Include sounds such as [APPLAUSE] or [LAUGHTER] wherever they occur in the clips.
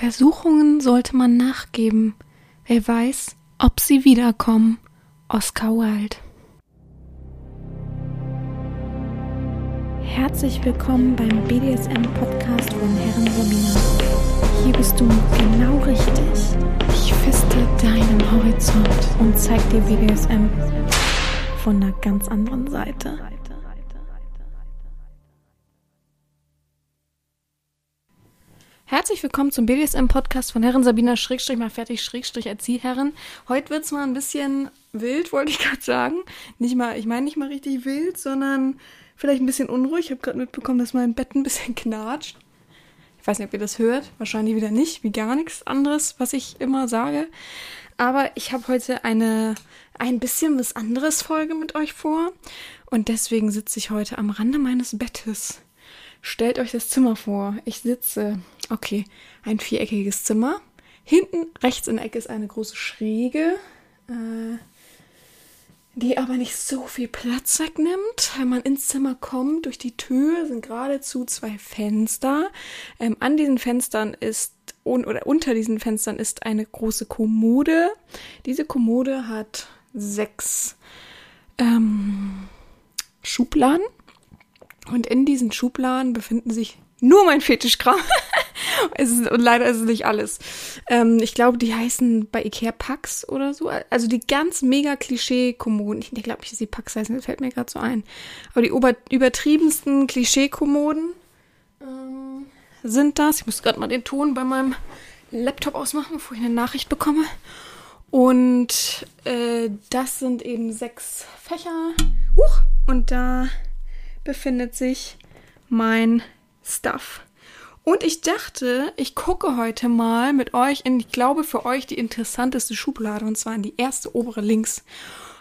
Versuchungen sollte man nachgeben. Wer weiß, ob sie wiederkommen. Oscar Wilde. Herzlich willkommen beim BDSM-Podcast von Herren Sabina. Hier bist du genau richtig. Ich feste deinen Horizont und zeig dir BDSM von einer ganz anderen Seite. Herzlich willkommen zum BDSM-Podcast von Herren Sabina Schrägstrich mal fertig Schrägstrich Erzieherren. Heute wird es mal ein bisschen wild, wollte ich gerade sagen. Nicht mal, ich meine nicht mal richtig wild, sondern vielleicht ein bisschen unruhig. Ich habe gerade mitbekommen, dass mein Bett ein bisschen [LAUGHS] knatscht. Ich weiß nicht, ob ihr das hört. Wahrscheinlich wieder nicht, wie gar nichts anderes, was ich immer sage. Aber ich habe heute eine ein bisschen was anderes Folge mit euch vor. Und deswegen sitze ich heute am Rande meines Bettes. Stellt euch das Zimmer vor. Ich sitze Okay, ein viereckiges Zimmer. Hinten rechts in der Ecke ist eine große Schräge, äh, die aber nicht so viel Platz wegnimmt. Wenn man ins Zimmer kommt, durch die Tür sind geradezu zwei Fenster. Ähm, an diesen Fenstern ist un oder unter diesen Fenstern ist eine große Kommode. Diese Kommode hat sechs ähm, Schubladen. Und in diesen Schubladen befinden sich nur mein Fetischkram. [LAUGHS] es ist, und leider ist es nicht alles. Ähm, ich glaube, die heißen bei Ikea Pax oder so. Also die ganz mega Klischee-Kommoden. Ich glaube nicht, dass die Pax heißen, das fällt mir gerade so ein. Aber die ober übertriebensten Klischee-Kommoden ähm, sind das. Ich muss gerade mal den Ton bei meinem Laptop ausmachen, bevor ich eine Nachricht bekomme. Und äh, das sind eben sechs Fächer. Huch, und da befindet sich mein Stuff. Und ich dachte, ich gucke heute mal mit euch in, ich glaube, für euch die interessanteste Schublade, und zwar in die erste obere links.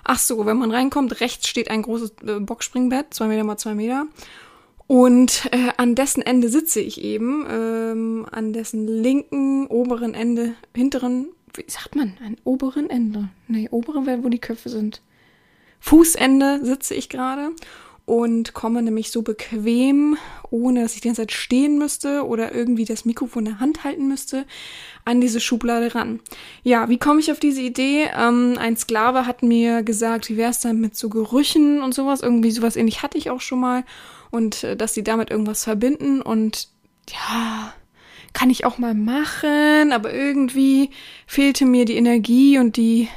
Ach so, wenn man reinkommt, rechts steht ein großes äh, Boxspringbett, zwei Meter mal zwei Meter. Und äh, an dessen Ende sitze ich eben, ähm, an dessen linken, oberen Ende, hinteren, wie sagt man, an oberen Ende? Nee, oberen wäre, wo die Köpfe sind. Fußende sitze ich gerade und komme nämlich so bequem, ohne dass ich die ganze Zeit stehen müsste oder irgendwie das Mikrofon in der Hand halten müsste, an diese Schublade ran. Ja, wie komme ich auf diese Idee? Ähm, ein Sklave hat mir gesagt, wie wäre es dann mit so Gerüchen und sowas? Irgendwie sowas ähnlich hatte ich auch schon mal und äh, dass sie damit irgendwas verbinden und ja, kann ich auch mal machen, aber irgendwie fehlte mir die Energie und die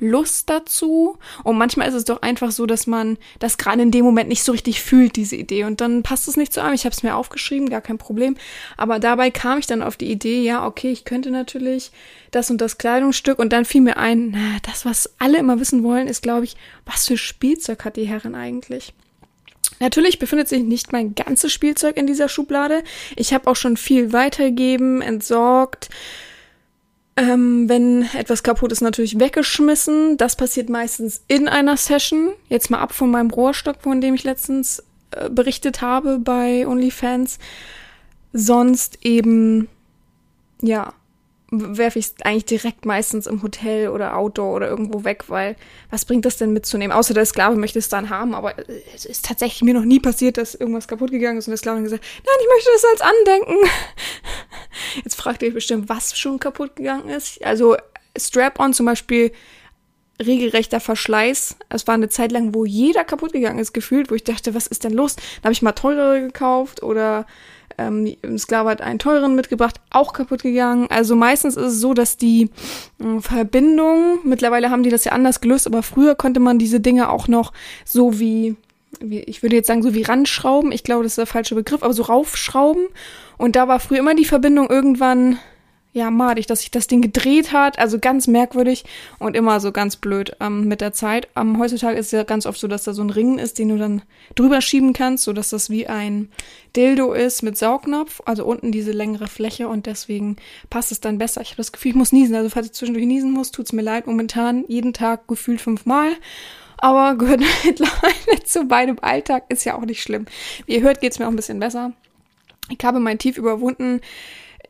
Lust dazu. Und manchmal ist es doch einfach so, dass man das gerade in dem Moment nicht so richtig fühlt, diese Idee. Und dann passt es nicht zu einem. Ich habe es mir aufgeschrieben, gar kein Problem. Aber dabei kam ich dann auf die Idee, ja, okay, ich könnte natürlich das und das Kleidungsstück. Und dann fiel mir ein, na, das, was alle immer wissen wollen, ist, glaube ich, was für Spielzeug hat die Herrin eigentlich? Natürlich befindet sich nicht mein ganzes Spielzeug in dieser Schublade. Ich habe auch schon viel weitergegeben, entsorgt ähm, wenn etwas kaputt ist, natürlich weggeschmissen. Das passiert meistens in einer Session. Jetzt mal ab von meinem Rohrstock, von dem ich letztens äh, berichtet habe bei OnlyFans. Sonst eben, ja, werfe ich es eigentlich direkt meistens im Hotel oder Outdoor oder irgendwo weg, weil was bringt das denn mitzunehmen? Außer der Sklave möchte es dann haben, aber es ist tatsächlich mir noch nie passiert, dass irgendwas kaputt gegangen ist und der Sklave hat gesagt, nein, ich möchte das als Andenken. [LAUGHS] Jetzt fragt ihr euch bestimmt, was schon kaputt gegangen ist. Also Strap-on zum Beispiel regelrechter Verschleiß. Es war eine Zeit lang, wo jeder kaputt gegangen ist, gefühlt, wo ich dachte, was ist denn los? Da habe ich mal teurere gekauft oder ähm, Sklave hat einen teuren mitgebracht, auch kaputt gegangen. Also meistens ist es so, dass die äh, Verbindung, mittlerweile haben die das ja anders gelöst, aber früher konnte man diese Dinge auch noch so wie, wie ich würde jetzt sagen, so wie ranschrauben. Ich glaube, das ist der falsche Begriff, aber so raufschrauben. Und da war früher immer die Verbindung irgendwann ja, madig, dass sich das Ding gedreht hat. Also ganz merkwürdig und immer so ganz blöd ähm, mit der Zeit. Ähm, heutzutage ist es ja ganz oft so, dass da so ein Ring ist, den du dann drüber schieben kannst, so dass das wie ein Dildo ist mit Saugnapf. Also unten diese längere Fläche und deswegen passt es dann besser. Ich habe das Gefühl, ich muss niesen. Also falls ich zwischendurch niesen muss, tut's mir leid. Momentan jeden Tag gefühlt fünfmal. Aber gehört [LAUGHS] mittlerweile zu meinem Alltag, ist ja auch nicht schlimm. Wie ihr hört, geht's mir auch ein bisschen besser. Ich habe mein Tief überwunden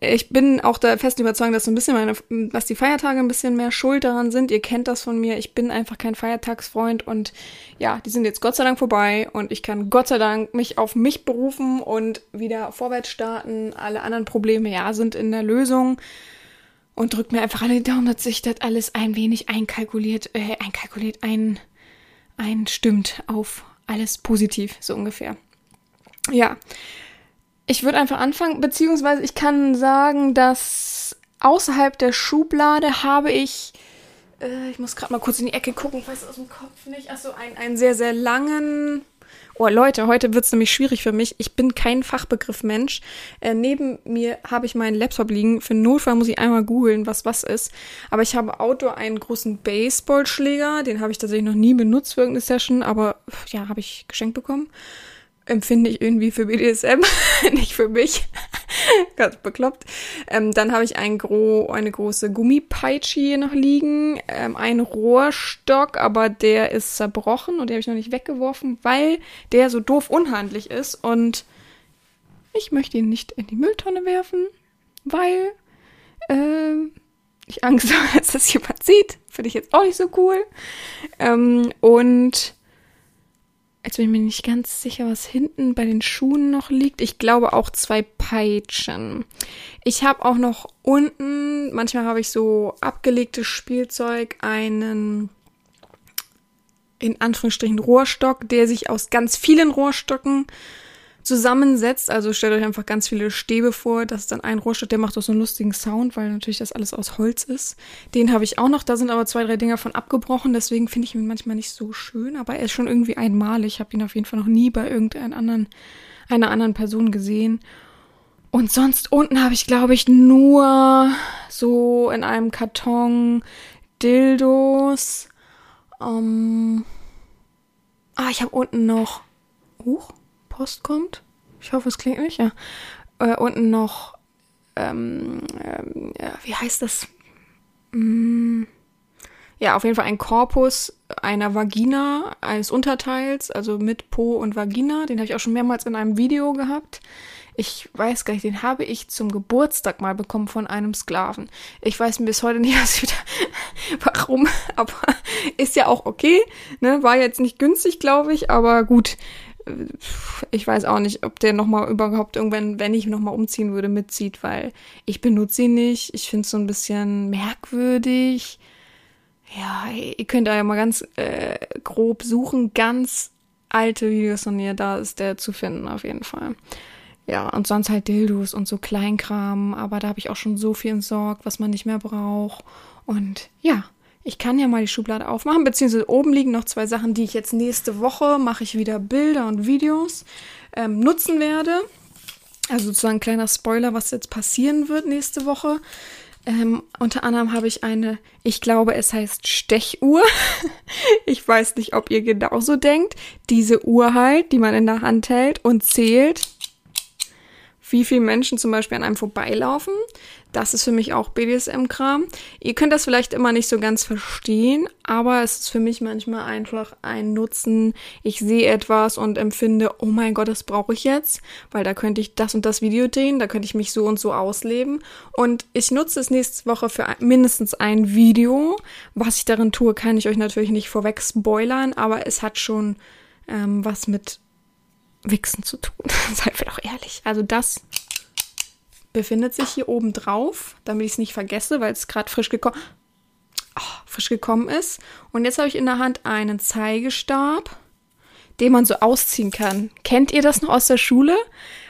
ich bin auch der festen Überzeugung, dass so ein bisschen meine, was die Feiertage ein bisschen mehr schuld daran sind. Ihr kennt das von mir. Ich bin einfach kein Feiertagsfreund und ja, die sind jetzt Gott sei Dank vorbei und ich kann Gott sei Dank mich auf mich berufen und wieder vorwärts starten. Alle anderen Probleme, ja, sind in der Lösung und drückt mir einfach alle die Daumen, dass sich das alles ein wenig einkalkuliert, äh, einkalkuliert, ein, einstimmt auf alles positiv, so ungefähr. Ja, ich würde einfach anfangen, beziehungsweise ich kann sagen, dass außerhalb der Schublade habe ich, äh, ich muss gerade mal kurz in die Ecke gucken, ich weiß aus dem Kopf nicht, achso, einen, einen sehr, sehr langen. Oh Leute, heute wird es nämlich schwierig für mich. Ich bin kein Fachbegriff-Mensch. Äh, neben mir habe ich meinen Laptop liegen. Für Notfall muss ich einmal googeln, was was ist. Aber ich habe Outdoor einen großen Baseballschläger. Den habe ich tatsächlich noch nie benutzt für irgendeine Session, aber ja, habe ich geschenkt bekommen empfinde ich irgendwie für BDSM, [LAUGHS] nicht für mich. [LAUGHS] Ganz bekloppt. Ähm, dann habe ich ein gro eine große Gummipeitsche hier noch liegen, ähm, einen Rohrstock, aber der ist zerbrochen und den habe ich noch nicht weggeworfen, weil der so doof unhandlich ist und ich möchte ihn nicht in die Mülltonne werfen, weil äh, ich Angst [LAUGHS] habe, dass das jemand sieht. Finde ich jetzt auch nicht so cool. Ähm, und Jetzt bin ich mir nicht ganz sicher, was hinten bei den Schuhen noch liegt. Ich glaube auch zwei Peitschen. Ich habe auch noch unten, manchmal habe ich so abgelegtes Spielzeug, einen in Anführungsstrichen Rohrstock, der sich aus ganz vielen Rohrstocken zusammensetzt. Also stellt euch einfach ganz viele Stäbe vor. Das ist dann ein Rohrstock, der macht auch so einen lustigen Sound, weil natürlich das alles aus Holz ist. Den habe ich auch noch. Da sind aber zwei, drei Dinger von abgebrochen. Deswegen finde ich ihn manchmal nicht so schön. Aber er ist schon irgendwie einmalig. Ich habe ihn auf jeden Fall noch nie bei irgendeiner anderen, einer anderen Person gesehen. Und sonst unten habe ich, glaube ich, nur so in einem Karton Dildos. Ähm ah, ich habe unten noch. Huch. Post kommt. Ich hoffe, es klingt nicht, ja. Äh, unten noch, ähm, ähm, wie heißt das? Mm, ja, auf jeden Fall ein Korpus einer Vagina, eines Unterteils, also mit Po und Vagina. Den habe ich auch schon mehrmals in einem Video gehabt. Ich weiß gar nicht, den habe ich zum Geburtstag mal bekommen von einem Sklaven. Ich weiß bis heute nicht, [LAUGHS] was wieder, warum, aber [LAUGHS] ist ja auch okay. Ne? War jetzt nicht günstig, glaube ich, aber gut ich weiß auch nicht, ob der nochmal überhaupt irgendwann, wenn ich nochmal umziehen würde, mitzieht, weil ich benutze ihn nicht. Ich finde es so ein bisschen merkwürdig. Ja, ihr könnt da ja mal ganz äh, grob suchen. Ganz alte Videos von mir, da ist der zu finden auf jeden Fall. Ja, und sonst halt Dildos und so Kleinkram, aber da habe ich auch schon so viel entsorgt, was man nicht mehr braucht. Und ja, ich kann ja mal die Schublade aufmachen, beziehungsweise oben liegen noch zwei Sachen, die ich jetzt nächste Woche mache ich wieder Bilder und Videos ähm, nutzen werde. Also sozusagen ein kleiner Spoiler, was jetzt passieren wird nächste Woche. Ähm, unter anderem habe ich eine, ich glaube, es heißt Stechuhr. [LAUGHS] ich weiß nicht, ob ihr genauso denkt. Diese Uhr halt, die man in der Hand hält und zählt, wie viele Menschen zum Beispiel an einem vorbeilaufen. Das ist für mich auch BDSM-Kram. Ihr könnt das vielleicht immer nicht so ganz verstehen, aber es ist für mich manchmal einfach ein Nutzen. Ich sehe etwas und empfinde, oh mein Gott, das brauche ich jetzt, weil da könnte ich das und das Video drehen, da könnte ich mich so und so ausleben. Und ich nutze es nächste Woche für mindestens ein Video. Was ich darin tue, kann ich euch natürlich nicht vorweg spoilern, aber es hat schon ähm, was mit Wichsen zu tun. [LAUGHS] Seid wir doch ehrlich. Also das befindet sich hier oben drauf, damit ich es nicht vergesse, weil es gerade frisch gekommen oh, frisch gekommen ist. Und jetzt habe ich in der Hand einen Zeigestab, den man so ausziehen kann. Kennt ihr das noch aus der Schule?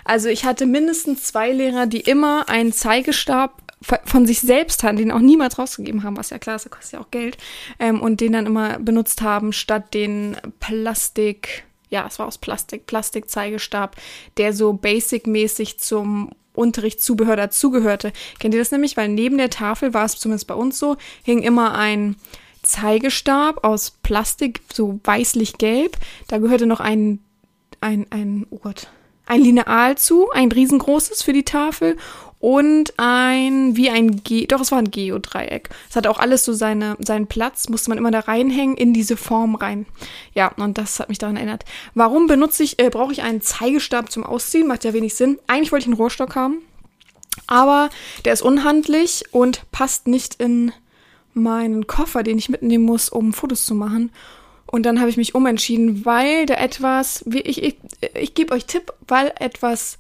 Also ich hatte mindestens zwei Lehrer, die immer einen Zeigestab von sich selbst hatten, den auch niemals rausgegeben haben, was ja klar ist, kostet ja auch Geld, ähm, und den dann immer benutzt haben, statt den Plastik, ja, es war aus Plastik, Plastikzeigestab, der so basic-mäßig zum Unterrichtszubehör dazugehörte. Kennt ihr das nämlich? Weil neben der Tafel war es zumindest bei uns so, hing immer ein Zeigestab aus Plastik, so weißlich-gelb. Da gehörte noch ein, ein, ein, oh Gott, ein Lineal zu, ein riesengroßes für die Tafel und ein, wie ein G, doch, es war ein Geodreieck. Es hat auch alles so seine, seinen Platz, musste man immer da reinhängen, in diese Form rein. Ja, und das hat mich daran erinnert. Warum benutze ich, äh, brauche ich einen Zeigestab zum Ausziehen? Macht ja wenig Sinn. Eigentlich wollte ich einen Rohrstock haben. Aber der ist unhandlich und passt nicht in meinen Koffer, den ich mitnehmen muss, um Fotos zu machen. Und dann habe ich mich umentschieden, weil da etwas, ich, ich, ich gebe euch Tipp, weil etwas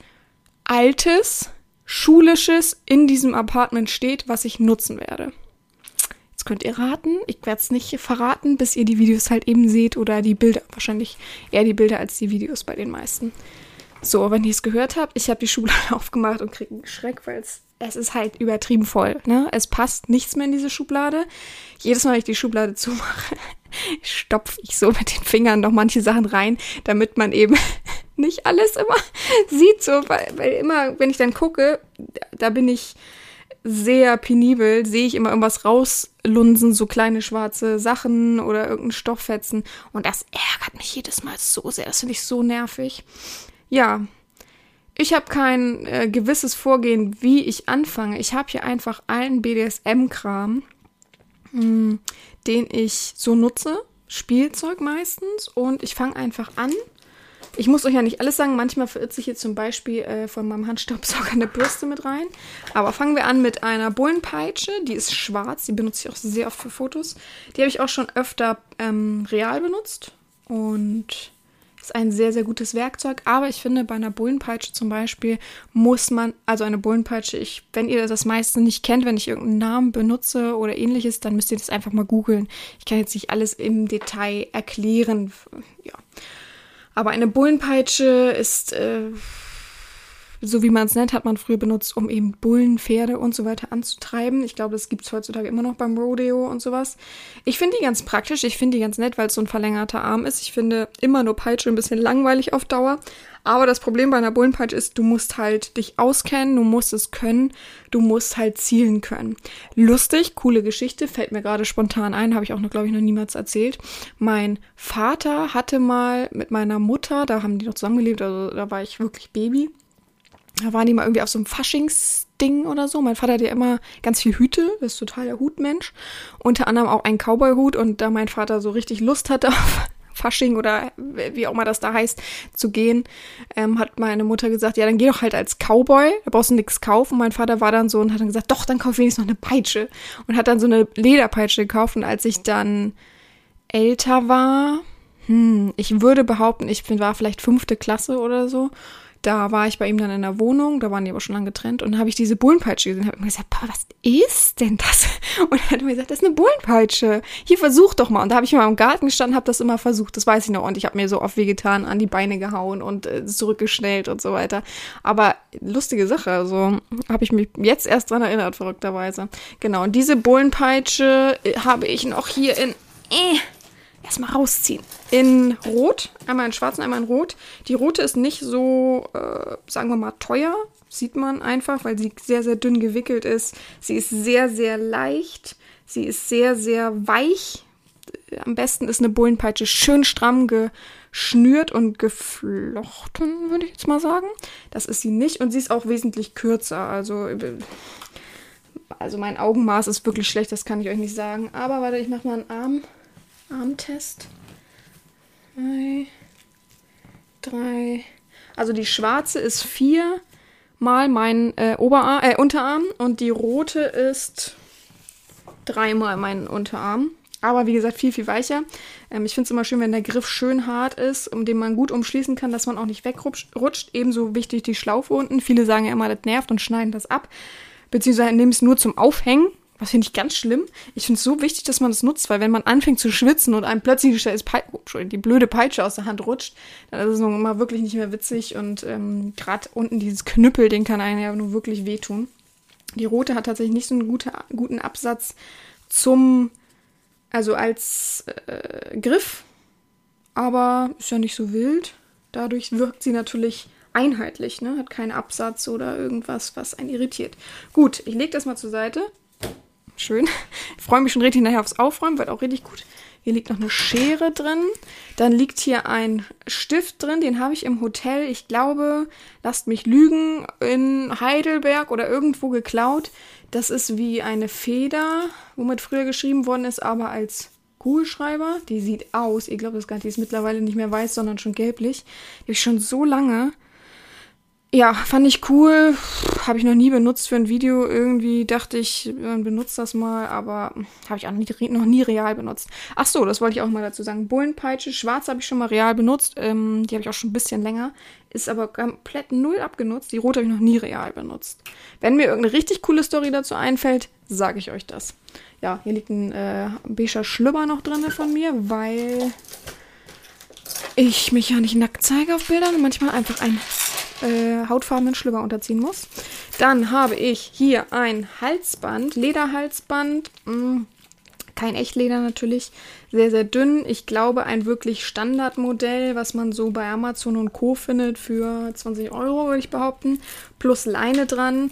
Altes, Schulisches in diesem Apartment steht, was ich nutzen werde. Jetzt könnt ihr raten. Ich werde es nicht verraten, bis ihr die Videos halt eben seht oder die Bilder. Wahrscheinlich eher die Bilder als die Videos bei den meisten. So, wenn ihr es gehört habt, ich habe die Schublade [LAUGHS] aufgemacht und kriege einen Schreck, weil es, es ist halt übertrieben voll. Ne? Es passt nichts mehr in diese Schublade. Jedes Mal, wenn ich die Schublade [LAUGHS] zumache, stopfe ich so mit den Fingern noch manche Sachen rein, damit man eben nicht alles immer [LAUGHS] sieht. So, weil, weil immer, wenn ich dann gucke, da bin ich sehr penibel, sehe ich immer irgendwas rauslunsen, so kleine schwarze Sachen oder irgendein Stofffetzen. Und das ärgert mich jedes Mal so sehr. Das finde ich so nervig. Ja, ich habe kein äh, gewisses Vorgehen, wie ich anfange. Ich habe hier einfach allen BDSM-Kram, hm, den ich so nutze. Spielzeug meistens. Und ich fange einfach an ich muss euch ja nicht alles sagen. Manchmal verirrt sich hier zum Beispiel äh, von meinem Handstaubsauger eine Bürste mit rein. Aber fangen wir an mit einer Bullenpeitsche. Die ist schwarz. Die benutze ich auch sehr oft für Fotos. Die habe ich auch schon öfter ähm, real benutzt. Und ist ein sehr, sehr gutes Werkzeug. Aber ich finde, bei einer Bullenpeitsche zum Beispiel muss man, also eine Bullenpeitsche, ich, wenn ihr das meiste nicht kennt, wenn ich irgendeinen Namen benutze oder ähnliches, dann müsst ihr das einfach mal googeln. Ich kann jetzt nicht alles im Detail erklären. Ja. Aber eine Bullenpeitsche ist, äh, so wie man es nennt, hat man früher benutzt, um eben Bullen, Pferde und so weiter anzutreiben. Ich glaube, das gibt es heutzutage immer noch beim Rodeo und sowas. Ich finde die ganz praktisch, ich finde die ganz nett, weil es so ein verlängerter Arm ist. Ich finde immer nur Peitsche ein bisschen langweilig auf Dauer. Aber das Problem bei einer Bullenpeitsche ist, du musst halt dich auskennen, du musst es können, du musst halt zielen können. Lustig, coole Geschichte, fällt mir gerade spontan ein, habe ich auch noch, glaube ich, noch niemals erzählt. Mein Vater hatte mal mit meiner Mutter, da haben die noch zusammengelebt, also da war ich wirklich Baby. Da waren die mal irgendwie auf so einem Faschingsding oder so. Mein Vater hat ja immer ganz viel Hüte, ist total der Hutmensch. Unter anderem auch einen Cowboy-Hut und da mein Vater so richtig Lust hatte [LAUGHS] auf Fasching oder wie auch immer das da heißt, zu gehen, ähm, hat meine Mutter gesagt, ja, dann geh doch halt als Cowboy, da brauchst du nichts kaufen. Mein Vater war dann so und hat dann gesagt, doch, dann kauf wenigstens noch eine Peitsche. Und hat dann so eine Lederpeitsche gekauft und als ich dann älter war, hm, ich würde behaupten, ich war vielleicht fünfte Klasse oder so, da war ich bei ihm dann in der Wohnung, da waren die aber schon lange getrennt und habe ich diese Bullenpeitsche gesehen. Habe mir gesagt, Papa, was ist denn das? [LAUGHS] Und er hat mir gesagt, das ist eine Bullenpeitsche. Hier versuch doch mal. Und da habe ich mal im Garten gestanden, habe das immer versucht. Das weiß ich noch. Und ich habe mir so oft wehgetan, an die Beine gehauen und äh, zurückgeschnellt und so weiter. Aber lustige Sache. Also habe ich mich jetzt erst dran erinnert, verrückterweise. Genau. Und diese Bullenpeitsche äh, habe ich noch hier in. Äh, erstmal rausziehen. In Rot, einmal in Schwarz und einmal in Rot. Die rote ist nicht so, äh, sagen wir mal, teuer. Sieht man einfach, weil sie sehr, sehr dünn gewickelt ist. Sie ist sehr, sehr leicht. Sie ist sehr, sehr weich. Am besten ist eine Bullenpeitsche schön stramm geschnürt und geflochten, würde ich jetzt mal sagen. Das ist sie nicht. Und sie ist auch wesentlich kürzer. Also, also mein Augenmaß ist wirklich schlecht, das kann ich euch nicht sagen. Aber warte, ich mache mal einen Arm. Armtest. Drei, drei. Also die schwarze ist vier mal mein äh, Oberarm, äh, Unterarm und die rote ist dreimal mein Unterarm. Aber wie gesagt, viel, viel weicher. Ähm, ich finde es immer schön, wenn der Griff schön hart ist, um den man gut umschließen kann, dass man auch nicht wegrutscht. Ebenso wichtig die Schlaufe unten. Viele sagen ja immer, das nervt und schneiden das ab. Beziehungsweise nehmen es nur zum Aufhängen. Was finde ich ganz schlimm. Ich finde es so wichtig, dass man das nutzt, weil wenn man anfängt zu schwitzen und einem plötzlich die, oh, die blöde Peitsche aus der Hand rutscht, dann ist es nun mal wirklich nicht mehr witzig und ähm, gerade unten dieses Knüppel, den kann einem ja nur wirklich wehtun. Die rote hat tatsächlich nicht so einen gute, guten Absatz zum, also als äh, Griff, aber ist ja nicht so wild. Dadurch wirkt sie natürlich einheitlich, ne? hat keinen Absatz oder irgendwas, was einen irritiert. Gut, ich lege das mal zur Seite Schön. Ich freue mich schon richtig nachher aufs Aufräumen, wird auch richtig gut. Hier liegt noch eine Schere drin. Dann liegt hier ein Stift drin, den habe ich im Hotel, ich glaube, lasst mich lügen, in Heidelberg oder irgendwo geklaut. Das ist wie eine Feder, womit früher geschrieben worden ist, aber als Kugelschreiber. Die sieht aus, ihr glaubt das die ist mittlerweile nicht mehr weiß, sondern schon gelblich. Die habe ich schon so lange. Ja, fand ich cool. Habe ich noch nie benutzt für ein Video. Irgendwie dachte ich, man benutzt das mal, aber habe ich auch nie, noch nie real benutzt. Ach so, das wollte ich auch mal dazu sagen. Bullenpeitsche, schwarz habe ich schon mal real benutzt. Ähm, die habe ich auch schon ein bisschen länger. Ist aber komplett null abgenutzt. Die rote habe ich noch nie real benutzt. Wenn mir irgendeine richtig coole Story dazu einfällt, sage ich euch das. Ja, hier liegt ein äh, beiger Schlüpper noch drin von mir, weil ich mich ja nicht nackt zeige auf Bildern und manchmal einfach ein äh, hautfarbenen Schlüpper unterziehen muss. Dann habe ich hier ein Halsband, Lederhalsband. Mh, mm, kein Echtleder natürlich, sehr, sehr dünn. Ich glaube, ein wirklich Standardmodell, was man so bei Amazon und Co. findet für 20 Euro, würde ich behaupten, plus Leine dran,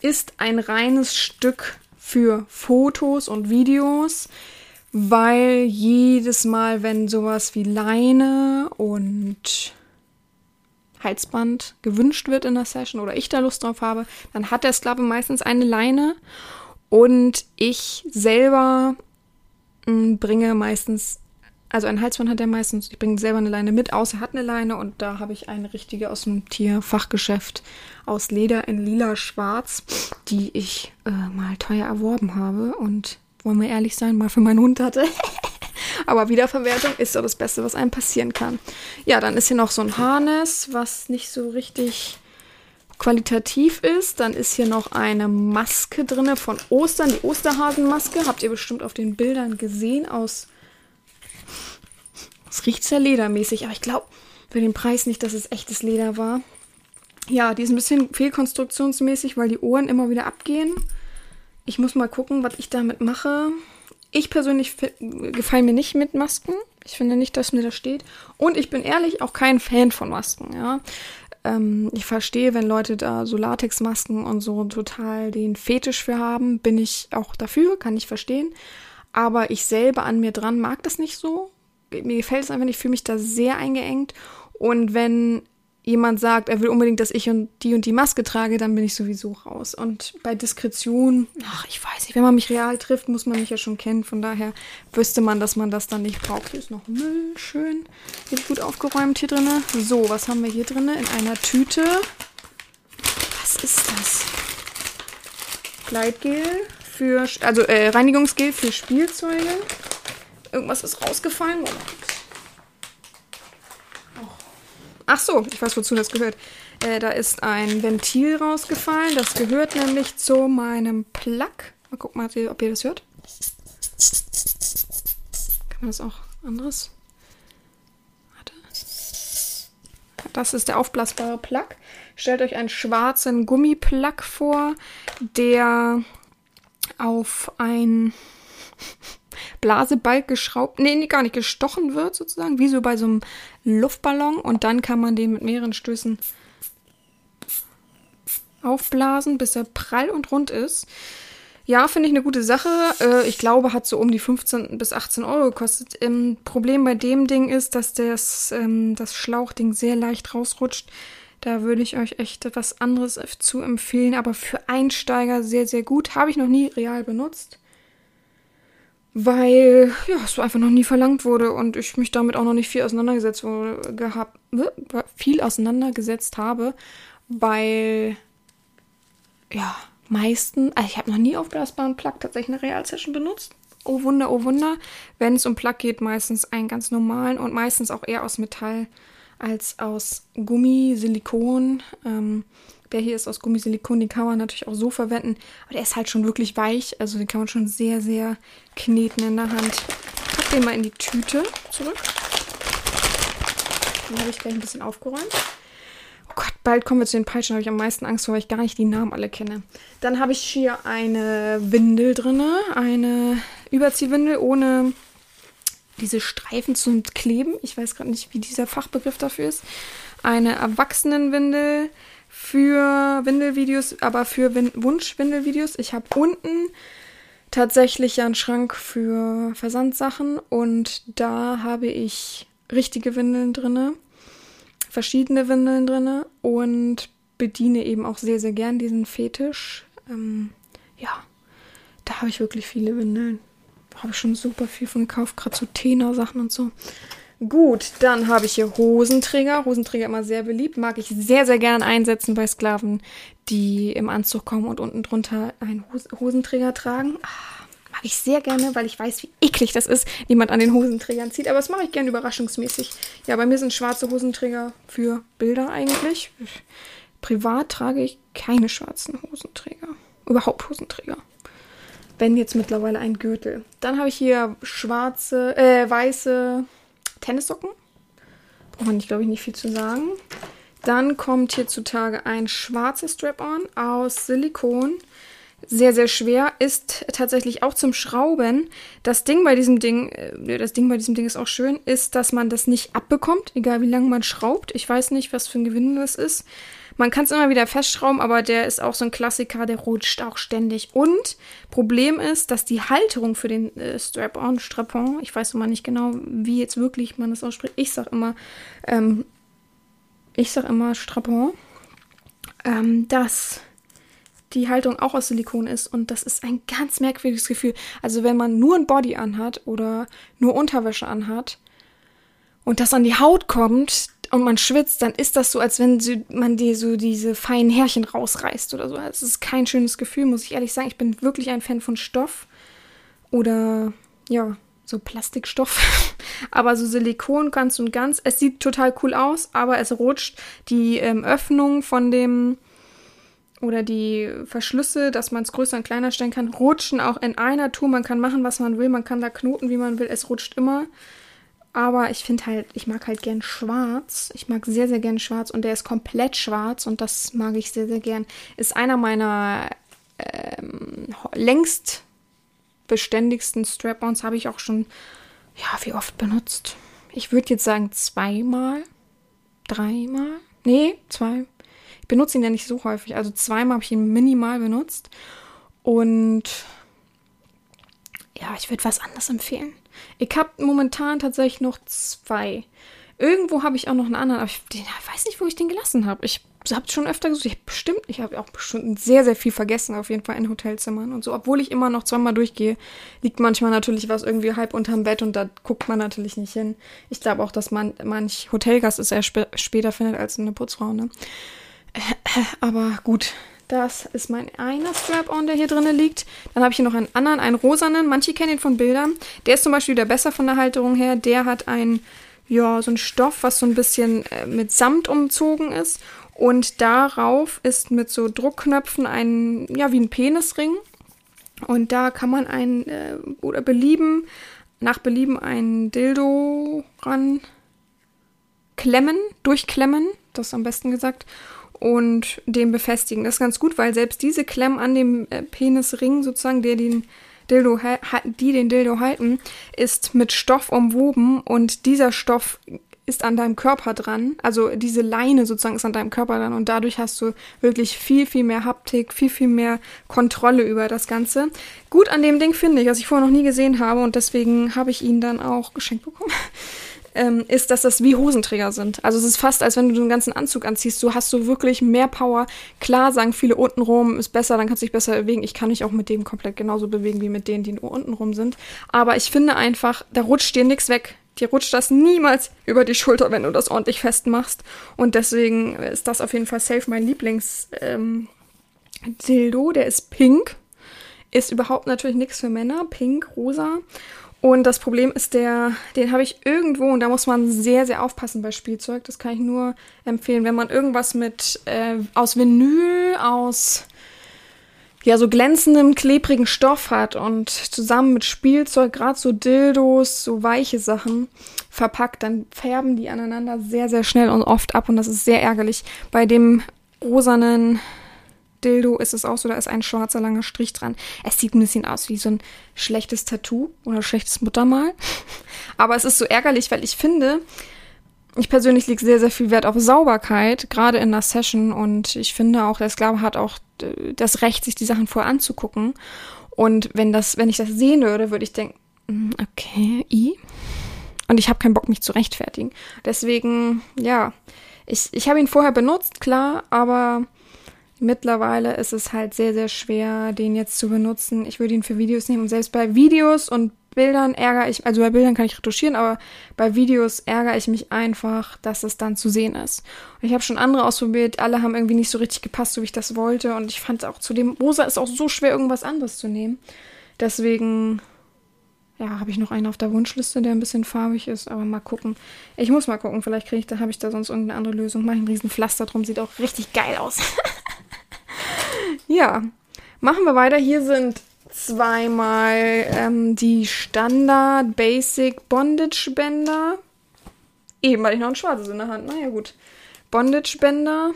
ist ein reines Stück für Fotos und Videos, weil jedes Mal, wenn sowas wie Leine und Halsband gewünscht wird in der Session oder ich da Lust drauf habe, dann hat der Sklave meistens eine Leine. Und ich selber m, mm, bringe meistens, also ein Halsband hat er meistens, ich bringe selber eine Leine mit, außer hat eine Leine und da habe ich eine richtige aus dem Tierfachgeschäft aus Leder in lila schwarz, die ich äh, mal teuer erworben habe und wollen wir ehrlich sein, mal für meinen Hund hatte. [LAUGHS] Aber Wiederverwertung ist so das Beste, was einem passieren kann. Ja, dann ist hier noch so ein Harness, was nicht so richtig qualitativ ist. Dann ist hier noch eine Maske drin von Ostern, die Osterhasenmaske. Habt ihr bestimmt auf den Bildern gesehen aus. Es riecht sehr ledermäßig, aber ich glaube für den Preis nicht, dass es echtes Leder war. Ja, die ist ein bisschen fehlkonstruktionsmäßig, weil die Ohren immer wieder abgehen. Ich muss mal gucken, was ich damit mache. Ich persönlich gefalle mir nicht mit Masken. Ich finde nicht, dass mir das steht. Und ich bin ehrlich auch kein Fan von Masken, ja. Ähm, ich verstehe, wenn Leute da so Latexmasken und so total den Fetisch für haben, bin ich auch dafür, kann ich verstehen. Aber ich selber an mir dran mag das nicht so. Mir gefällt es einfach nicht, ich fühle mich da sehr eingeengt. Und wenn jemand sagt, er will unbedingt, dass ich und die und die Maske trage, dann bin ich sowieso raus. Und bei Diskretion, ach, ich weiß nicht, wenn man mich real trifft, muss man mich ja schon kennen. Von daher wüsste man, dass man das dann nicht braucht. Hier ist noch Müll, schön. Wird gut aufgeräumt hier drin. So, was haben wir hier drin? In einer Tüte. Was ist das? Gleitgel für, also äh, Reinigungsgel für Spielzeuge. Irgendwas ist rausgefallen. Moment. Ach so, ich weiß, wozu das gehört. Äh, da ist ein Ventil rausgefallen. Das gehört nämlich zu meinem Plug. Mal gucken, ob ihr, ob ihr das hört. Kann man das auch anderes? Warte. Das ist der aufblasbare Plug. Stellt euch einen schwarzen Gummiplug vor, der auf ein Blasebalg geschraubt, nee, gar nicht gestochen wird sozusagen, wie so bei so einem Luftballon und dann kann man den mit mehreren Stößen aufblasen, bis er prall und rund ist. Ja, finde ich eine gute Sache. Äh, ich glaube, hat so um die 15 bis 18 Euro gekostet. Ähm, Problem bei dem Ding ist, dass das, ähm, das Schlauchding sehr leicht rausrutscht. Da würde ich euch echt etwas anderes zu empfehlen, aber für Einsteiger sehr, sehr gut. Habe ich noch nie real benutzt weil ja, es einfach noch nie verlangt wurde und ich mich damit auch noch nicht viel auseinandergesetzt wurde, gehabt, viel auseinandergesetzt habe, weil ja, meisten, also ich habe noch nie aufblasbaren Plug tatsächlich eine Real-Session benutzt. Oh Wunder, oh Wunder. Wenn es um Plug geht, meistens einen ganz normalen und meistens auch eher aus Metall als aus Gummi, Silikon. Ähm, der hier ist aus Gummisilikon, den kann man natürlich auch so verwenden. Aber der ist halt schon wirklich weich. Also den kann man schon sehr, sehr kneten in der Hand. Ich pack den mal in die Tüte zurück. Dann habe ich gleich ein bisschen aufgeräumt. Oh Gott, bald kommen wir zu den Peitschen. Da habe ich am meisten Angst vor, weil ich gar nicht die Namen alle kenne. Dann habe ich hier eine Windel drin. Eine Überziehwindel ohne diese Streifen zum Kleben. Ich weiß gerade nicht, wie dieser Fachbegriff dafür ist. Eine Erwachsenenwindel für Windelvideos, aber für Win Wunschwindelvideos. Ich habe unten tatsächlich einen Schrank für Versandsachen und da habe ich richtige Windeln drinne, verschiedene Windeln drinne und bediene eben auch sehr, sehr gern diesen Fetisch. Ähm, ja, da habe ich wirklich viele Windeln. Habe ich schon super viel von gekauft, gerade so Tena-Sachen und so. Gut, dann habe ich hier Hosenträger. Hosenträger immer sehr beliebt. Mag ich sehr, sehr gern einsetzen bei Sklaven, die im Anzug kommen und unten drunter einen Hos Hosenträger tragen. Ah, mag ich sehr gerne, weil ich weiß, wie eklig das ist, jemand an den Hosenträgern zieht. Aber das mache ich gern überraschungsmäßig. Ja, bei mir sind schwarze Hosenträger für Bilder eigentlich. Privat trage ich keine schwarzen Hosenträger. Überhaupt Hosenträger. Wenn jetzt mittlerweile ein Gürtel. Dann habe ich hier schwarze, äh, weiße Tennissocken. Braucht man, glaube ich, nicht viel zu sagen. Dann kommt hier zutage ein schwarzes Strap-on aus Silikon. Sehr, sehr schwer, ist tatsächlich auch zum Schrauben. Das Ding bei diesem Ding, äh, das Ding bei diesem Ding ist auch schön, ist, dass man das nicht abbekommt, egal wie lange man schraubt. Ich weiß nicht, was für ein Gewinn das ist. Man kann es immer wieder festschrauben, aber der ist auch so ein Klassiker, der rutscht auch ständig. Und Problem ist, dass die Halterung für den äh, Strap-on, Strapon, ich weiß immer nicht genau, wie jetzt wirklich man das ausspricht. Ich sag immer, ähm, ich sag immer Strapon, ähm, dass die Haltung auch aus Silikon ist und das ist ein ganz merkwürdiges Gefühl. Also wenn man nur ein Body anhat oder nur Unterwäsche anhat und das an die Haut kommt, und man schwitzt, dann ist das so, als wenn man dir so diese feinen Härchen rausreißt oder so. Es ist kein schönes Gefühl, muss ich ehrlich sagen. Ich bin wirklich ein Fan von Stoff oder ja, so Plastikstoff. [LAUGHS] aber so Silikon ganz und ganz. Es sieht total cool aus, aber es rutscht. Die ähm, Öffnung von dem oder die Verschlüsse, dass man es größer und kleiner stellen kann, rutschen auch in einer Tour. Man kann machen, was man will. Man kann da knoten, wie man will. Es rutscht immer. Aber ich finde halt, ich mag halt gern schwarz. Ich mag sehr, sehr gern schwarz und der ist komplett schwarz und das mag ich sehr, sehr gern. Ist einer meiner ähm, längst beständigsten Strap-ons, habe ich auch schon, ja, wie oft benutzt? Ich würde jetzt sagen zweimal, dreimal. Nee, zwei. Ich benutze ihn ja nicht so häufig. Also zweimal habe ich ihn minimal benutzt. Und ja, ich würde was anderes empfehlen. Ich habe momentan tatsächlich noch zwei. Irgendwo habe ich auch noch einen anderen, aber ich, den, weiß nicht, wo ich den gelassen habe. Ich habe schon öfter gesucht. Ich habe bestimmt, ich habe auch bestimmt sehr, sehr viel vergessen, auf jeden Fall in Hotelzimmern und so. Obwohl ich immer noch zweimal durchgehe, liegt manchmal natürlich was irgendwie halb unterm Bett und da guckt man natürlich nicht hin. Ich glaube auch, dass man manch Hotelgast es eher sp später findet als eine Putzfrau, ne? Aber gut, das ist mein einer Strap-on, der hier drinnen liegt. Dann habe ich hier noch einen anderen, einen rosanen. Manche kennen ihn von Bildern. Der ist zum Beispiel wieder besser von der Halterung her. Der hat ein, ja, so ein Stoff, was so ein bisschen äh, mit Samt umzogen ist. Und darauf ist mit so Druckknöpfen ein, ja, wie ein Penisring. Und da kann man ein, äh, oder belieben, nach Belieben ein Dildo ran klemmen, durchklemmen, das ist am besten gesagt und den befestigen. Das ist ganz gut, weil selbst diese Klemmen an dem äh, Penisring sozusagen, der den Dildo, die den Dildo halten, ist mit Stoff umwoben und dieser Stoff ist an deinem Körper dran. Also diese Leine sozusagen ist an deinem Körper dran und dadurch hast du wirklich viel, viel mehr Haptik, viel, viel mehr Kontrolle über das Ganze. Gut an dem Ding finde ich, was ich vorher noch nie gesehen habe und deswegen habe ich ihn dann auch geschenkt bekommen [LAUGHS] ähm, ist, dass das wie Hosenträger sind. Also es ist fast, als wenn du den ganzen Anzug anziehst. Du hast so wirklich mehr Power. Klar sagen viele untenrum ist besser, dann kannst du dich besser bewegen. Ich kann mich auch mit dem komplett genauso bewegen wie mit denen, die nur untenrum sind. Aber ich finde einfach, da rutscht dir nichts weg. Dir rutscht das niemals über die Schulter, wenn du das ordentlich festmachst. Und deswegen ist das auf jeden Fall safe mein Lieblings ähm, Dildo. Der ist pink. Ist überhaupt natürlich nichts für Männer. Pink, rosa. Und das Problem ist der, den habe ich irgendwo und da muss man sehr, sehr aufpassen bei Spielzeug. Das kann ich nur empfehlen, wenn man irgendwas mit äh, aus Vinyl, aus ja so glänzendem, klebrigen Stoff hat und zusammen mit Spielzeug, gerade so Dildos, so weiche Sachen verpackt, dann färben die aneinander sehr, sehr schnell und oft ab und das ist sehr ärgerlich. Bei dem rosanen Dildo ist es auch so, da ist ein schwarzer langer Strich dran. Es sieht ein bisschen aus wie so ein schlechtes Tattoo oder schlechtes Muttermal. [LAUGHS] Aber es ist so ärgerlich, weil ich finde, ich persönlich lege sehr, sehr viel Wert auf Sauberkeit, gerade in der Session. Und ich finde auch, der Sklave hat auch äh, das Recht, sich die Sachen vorher anzugucken. Und wenn das, wenn ich das sehen würde, würde ich denken, hm, okay, i. Und ich habe keinen Bock, mich zu rechtfertigen. Deswegen, ja, ich, ich habe ihn vorher benutzt, klar, aber Mittlerweile ist es halt sehr, sehr schwer, den jetzt zu benutzen. Ich würde ihn für Videos nehmen. Und selbst bei Videos und Bildern ärgere ich, also bei Bildern kann ich retuschieren, aber bei Videos ärgere ich mich einfach, dass es dann zu sehen ist. Und ich habe schon andere ausprobiert, alle haben irgendwie nicht so richtig gepasst, so wie ich das wollte. Und ich fand auch zudem, rosa ist auch so schwer, irgendwas anderes zu nehmen. Deswegen, ja, habe ich noch einen auf der Wunschliste, der ein bisschen farbig ist, aber mal gucken. Ich muss mal gucken, vielleicht kriege ich, da habe ich da sonst irgendeine andere Lösung. Mache ich einen riesen Pflaster drum, sieht auch richtig geil aus. [LAUGHS] ja, machen wir weiter. Hier sind zweimal ähm, die Standard Basic Bondage Bänder. Eben weil ich noch ein schwarzes in der Hand. Naja, gut. Bondage Bänder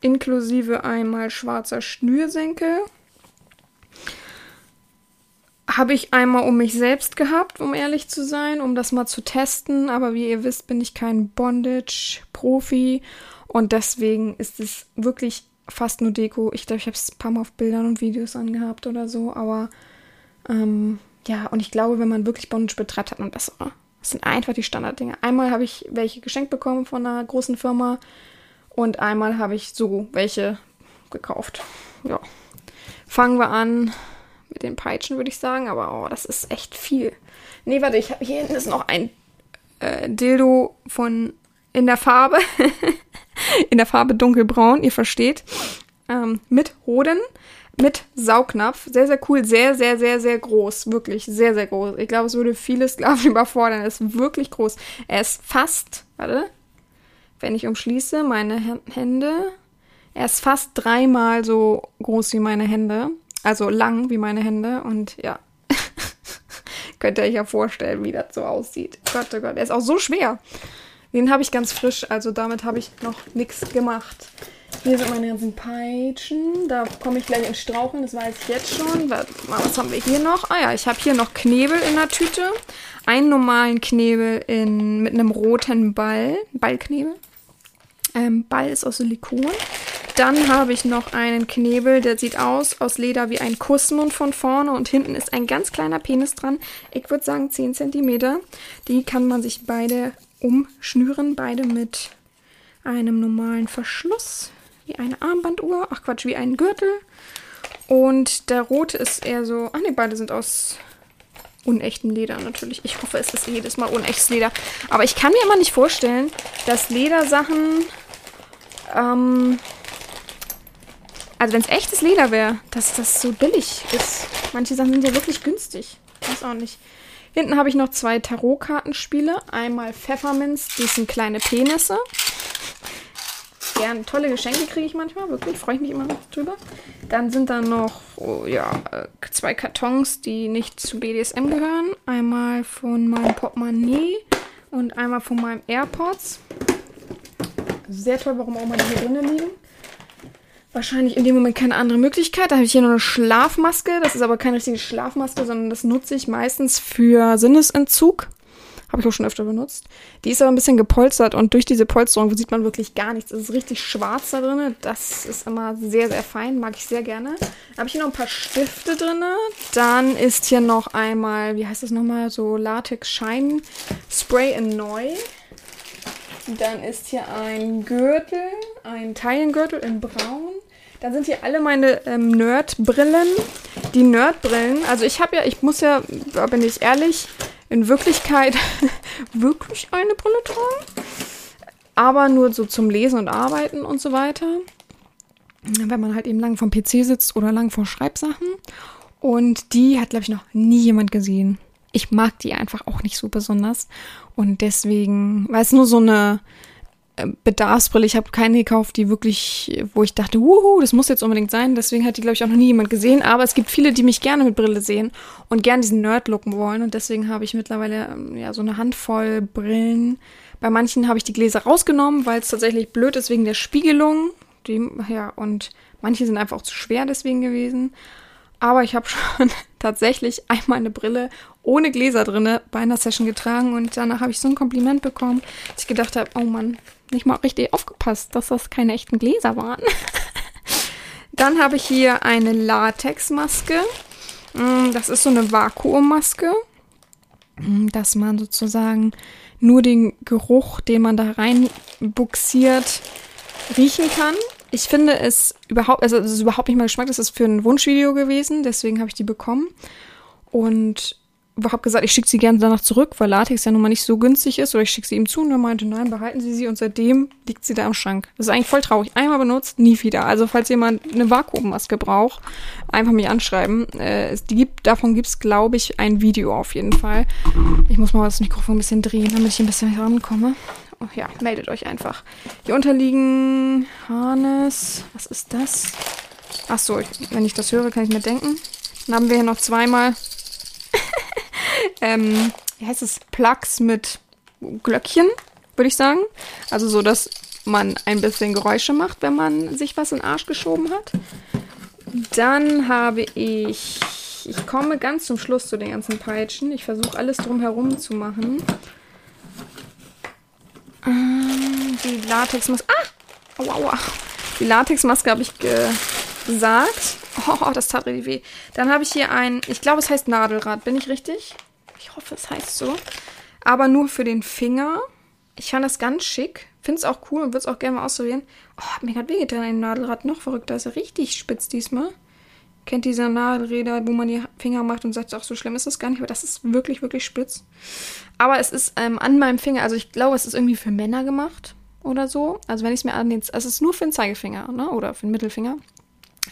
inklusive einmal schwarzer Schnürsenkel. Habe ich einmal um mich selbst gehabt, um ehrlich zu sein, um das mal zu testen. Aber wie ihr wisst, bin ich kein Bondage-Profi. Und deswegen ist es wirklich fast nur Deko. Ich glaube, ich habe es ein paar Mal auf Bildern und Videos angehabt oder so, aber ähm, ja, und ich glaube, wenn man wirklich Bondage betreibt, hat man bessere. Das sind einfach die Standarddinge. Einmal habe ich welche geschenkt bekommen von einer großen Firma und einmal habe ich so welche gekauft. Ja. Fangen wir an mit den Peitschen, würde ich sagen, aber oh, das ist echt viel. Nee, warte, ich habe hier hinten ist noch ein äh, Dildo von in der Farbe. [LAUGHS] [LAUGHS] in der Farbe dunkelbraun, ihr versteht. Ähm, mit Hoden, mit Saugnapf. Sehr, sehr cool. Sehr, sehr, sehr, sehr groß. Wirklich sehr, sehr groß. Ich glaube, es würde viele Sklaven [LAUGHS] überfordern. Er ist wirklich groß. Er ist fast, warte, wenn ich umschließe, meine Hände. Er ist fast dreimal so groß wie meine Hände. Also lang wie meine Hände. Und ja, [LAUGHS] könnt ihr euch ja vorstellen, wie das so aussieht. Gott, oh Gott, er ist auch so schwer. Den habe ich ganz frisch, also damit habe ich noch nichts gemacht. Hier sind meine ganzen Peitschen. Da komme ich gleich ins Straucheln, das weiß ich jetzt schon. Was haben wir hier noch? Ah ja, ich habe hier noch Knebel in der Tüte. Einen normalen Knebel in, mit einem roten Ball. Ballknebel. Ähm, Ball ist aus Silikon. Dann habe ich noch einen Knebel, der sieht aus aus Leder wie ein Kussmund von vorne und hinten ist ein ganz kleiner Penis dran. Ich würde sagen 10 cm. Die kann man sich beide umschnüren, beide mit einem normalen Verschluss, wie eine Armbanduhr, ach Quatsch, wie ein Gürtel. Und der rote ist eher so, ach ne, beide sind aus unechtem Leder natürlich. Ich hoffe, es ist jedes Mal unechtes Leder. Aber ich kann mir immer nicht vorstellen, dass Ledersachen, ähm, also wenn es echtes Leder wäre, dass das so billig ist. Manche Sachen sind ja wirklich günstig. Weiß auch nicht. Hinten habe ich noch zwei Tarotkartenspiele. Einmal Pfefferminz, die sind kleine Penisse. Gern tolle Geschenke kriege ich manchmal, wirklich, freue ich mich immer drüber. Dann sind da noch oh, ja, zwei Kartons, die nicht zu BDSM gehören. Einmal von meinem Portemonnaie und einmal von meinem AirPods. Sehr toll, warum auch mal die hier drinnen liegen wahrscheinlich in dem Moment keine andere Möglichkeit. Da habe ich hier noch eine Schlafmaske. Das ist aber keine richtige Schlafmaske, sondern das nutze ich meistens für Sinnesentzug. Habe ich auch schon öfter benutzt. Die ist aber ein bisschen gepolstert und durch diese Polsterung sieht man wirklich gar nichts. Es ist richtig schwarz da drin. Das ist immer sehr, sehr fein. Mag ich sehr gerne. Habe ich hier noch ein paar Stifte drin. Dann ist hier noch einmal, wie heißt das nochmal, so Latex Shine Spray in Neu. Dann ist hier ein Gürtel, ein Teilengürtel in Braun. Dann sind hier alle meine ähm, Nerdbrillen. Die Nerdbrillen, also ich habe ja, ich muss ja, da bin ich ehrlich, in Wirklichkeit [LAUGHS] wirklich eine Brille tragen. Aber nur so zum Lesen und Arbeiten und so weiter. Wenn man halt eben lang vom PC sitzt oder lang vor Schreibsachen. Und die hat, glaube ich, noch nie jemand gesehen ich mag die einfach auch nicht so besonders. Und deswegen, weil es nur so eine äh, Bedarfsbrille, ich habe keine gekauft, die wirklich, wo ich dachte, wuhu, das muss jetzt unbedingt sein. Deswegen hat die, glaube ich, auch noch nie jemand gesehen. Aber es gibt viele, die mich gerne mit Brille sehen und gerne diesen Nerd looken wollen. Und deswegen habe ich mittlerweile ähm, ja so eine Handvoll Brillen. Bei manchen habe ich die Gläser rausgenommen, weil es tatsächlich blöd ist wegen der Spiegelung. Die, ja, und manche sind einfach auch zu schwer deswegen gewesen. Aber ich habe [LAUGHS] schon tatsächlich einmal eine Brille ohne Gläser drinne bei einer Session getragen und danach habe ich so ein Kompliment bekommen, dass ich gedacht habe, oh Mann, nicht mal richtig aufgepasst, dass das keine echten Gläser waren. [LAUGHS] Dann habe ich hier eine Latexmaske. Mm, das ist so eine Vakuummaske, mm, dass man sozusagen nur den Geruch, den man da reinbuxiert, riechen kann. Ich finde es überhaupt, also es ist überhaupt nicht mein Geschmack, das ist für ein Wunschvideo gewesen, deswegen habe ich die bekommen. Und habe gesagt, ich schicke sie gerne danach zurück, weil Latex ja nun mal nicht so günstig ist. Oder ich schicke sie ihm zu und er meinte, nein, behalten Sie sie. Und seitdem liegt sie da im Schrank. Das ist eigentlich voll traurig. Einmal benutzt, nie wieder. Also falls jemand eine Vakuummaske braucht, einfach mich anschreiben. Äh, die gibt, davon gibt es, glaube ich, ein Video auf jeden Fall. Ich muss mal das Mikrofon ein bisschen drehen, damit ich ein bisschen rankomme. Oh, ja, meldet euch einfach. Hier unterliegen Harness. Was ist das? Ach so, wenn ich das höre, kann ich mir denken. Dann haben wir hier noch zweimal [LAUGHS] ähm, wie heißt es, Plugs mit Glöckchen, würde ich sagen. Also so, dass man ein bisschen Geräusche macht, wenn man sich was in den Arsch geschoben hat. Dann habe ich, ich komme ganz zum Schluss zu den ganzen Peitschen. Ich versuche alles drumherum zu machen. Ähm, die Latexmaske, ah, aua, aua. Die Latexmaske habe ich gesagt. [LAUGHS] Oh, das tat richtig weh. Dann habe ich hier ein, ich glaube, es heißt Nadelrad. Bin ich richtig? Ich hoffe, es heißt so. Aber nur für den Finger. Ich fand das ganz schick. Finde es auch cool und würde es auch gerne mal ausprobieren. Oh, hat mir gerade wehgetan, ein Nadelrad noch verrückter. Ist ja richtig spitz diesmal. Kennt diese Nadelräder, wo man die Finger macht und sagt, ach, so schlimm ist das gar nicht, aber das ist wirklich, wirklich spitz. Aber es ist ähm, an meinem Finger, also ich glaube, es ist irgendwie für Männer gemacht oder so. Also wenn ich es mir an den, es ist nur für den Zeigefinger, ne? Oder für den Mittelfinger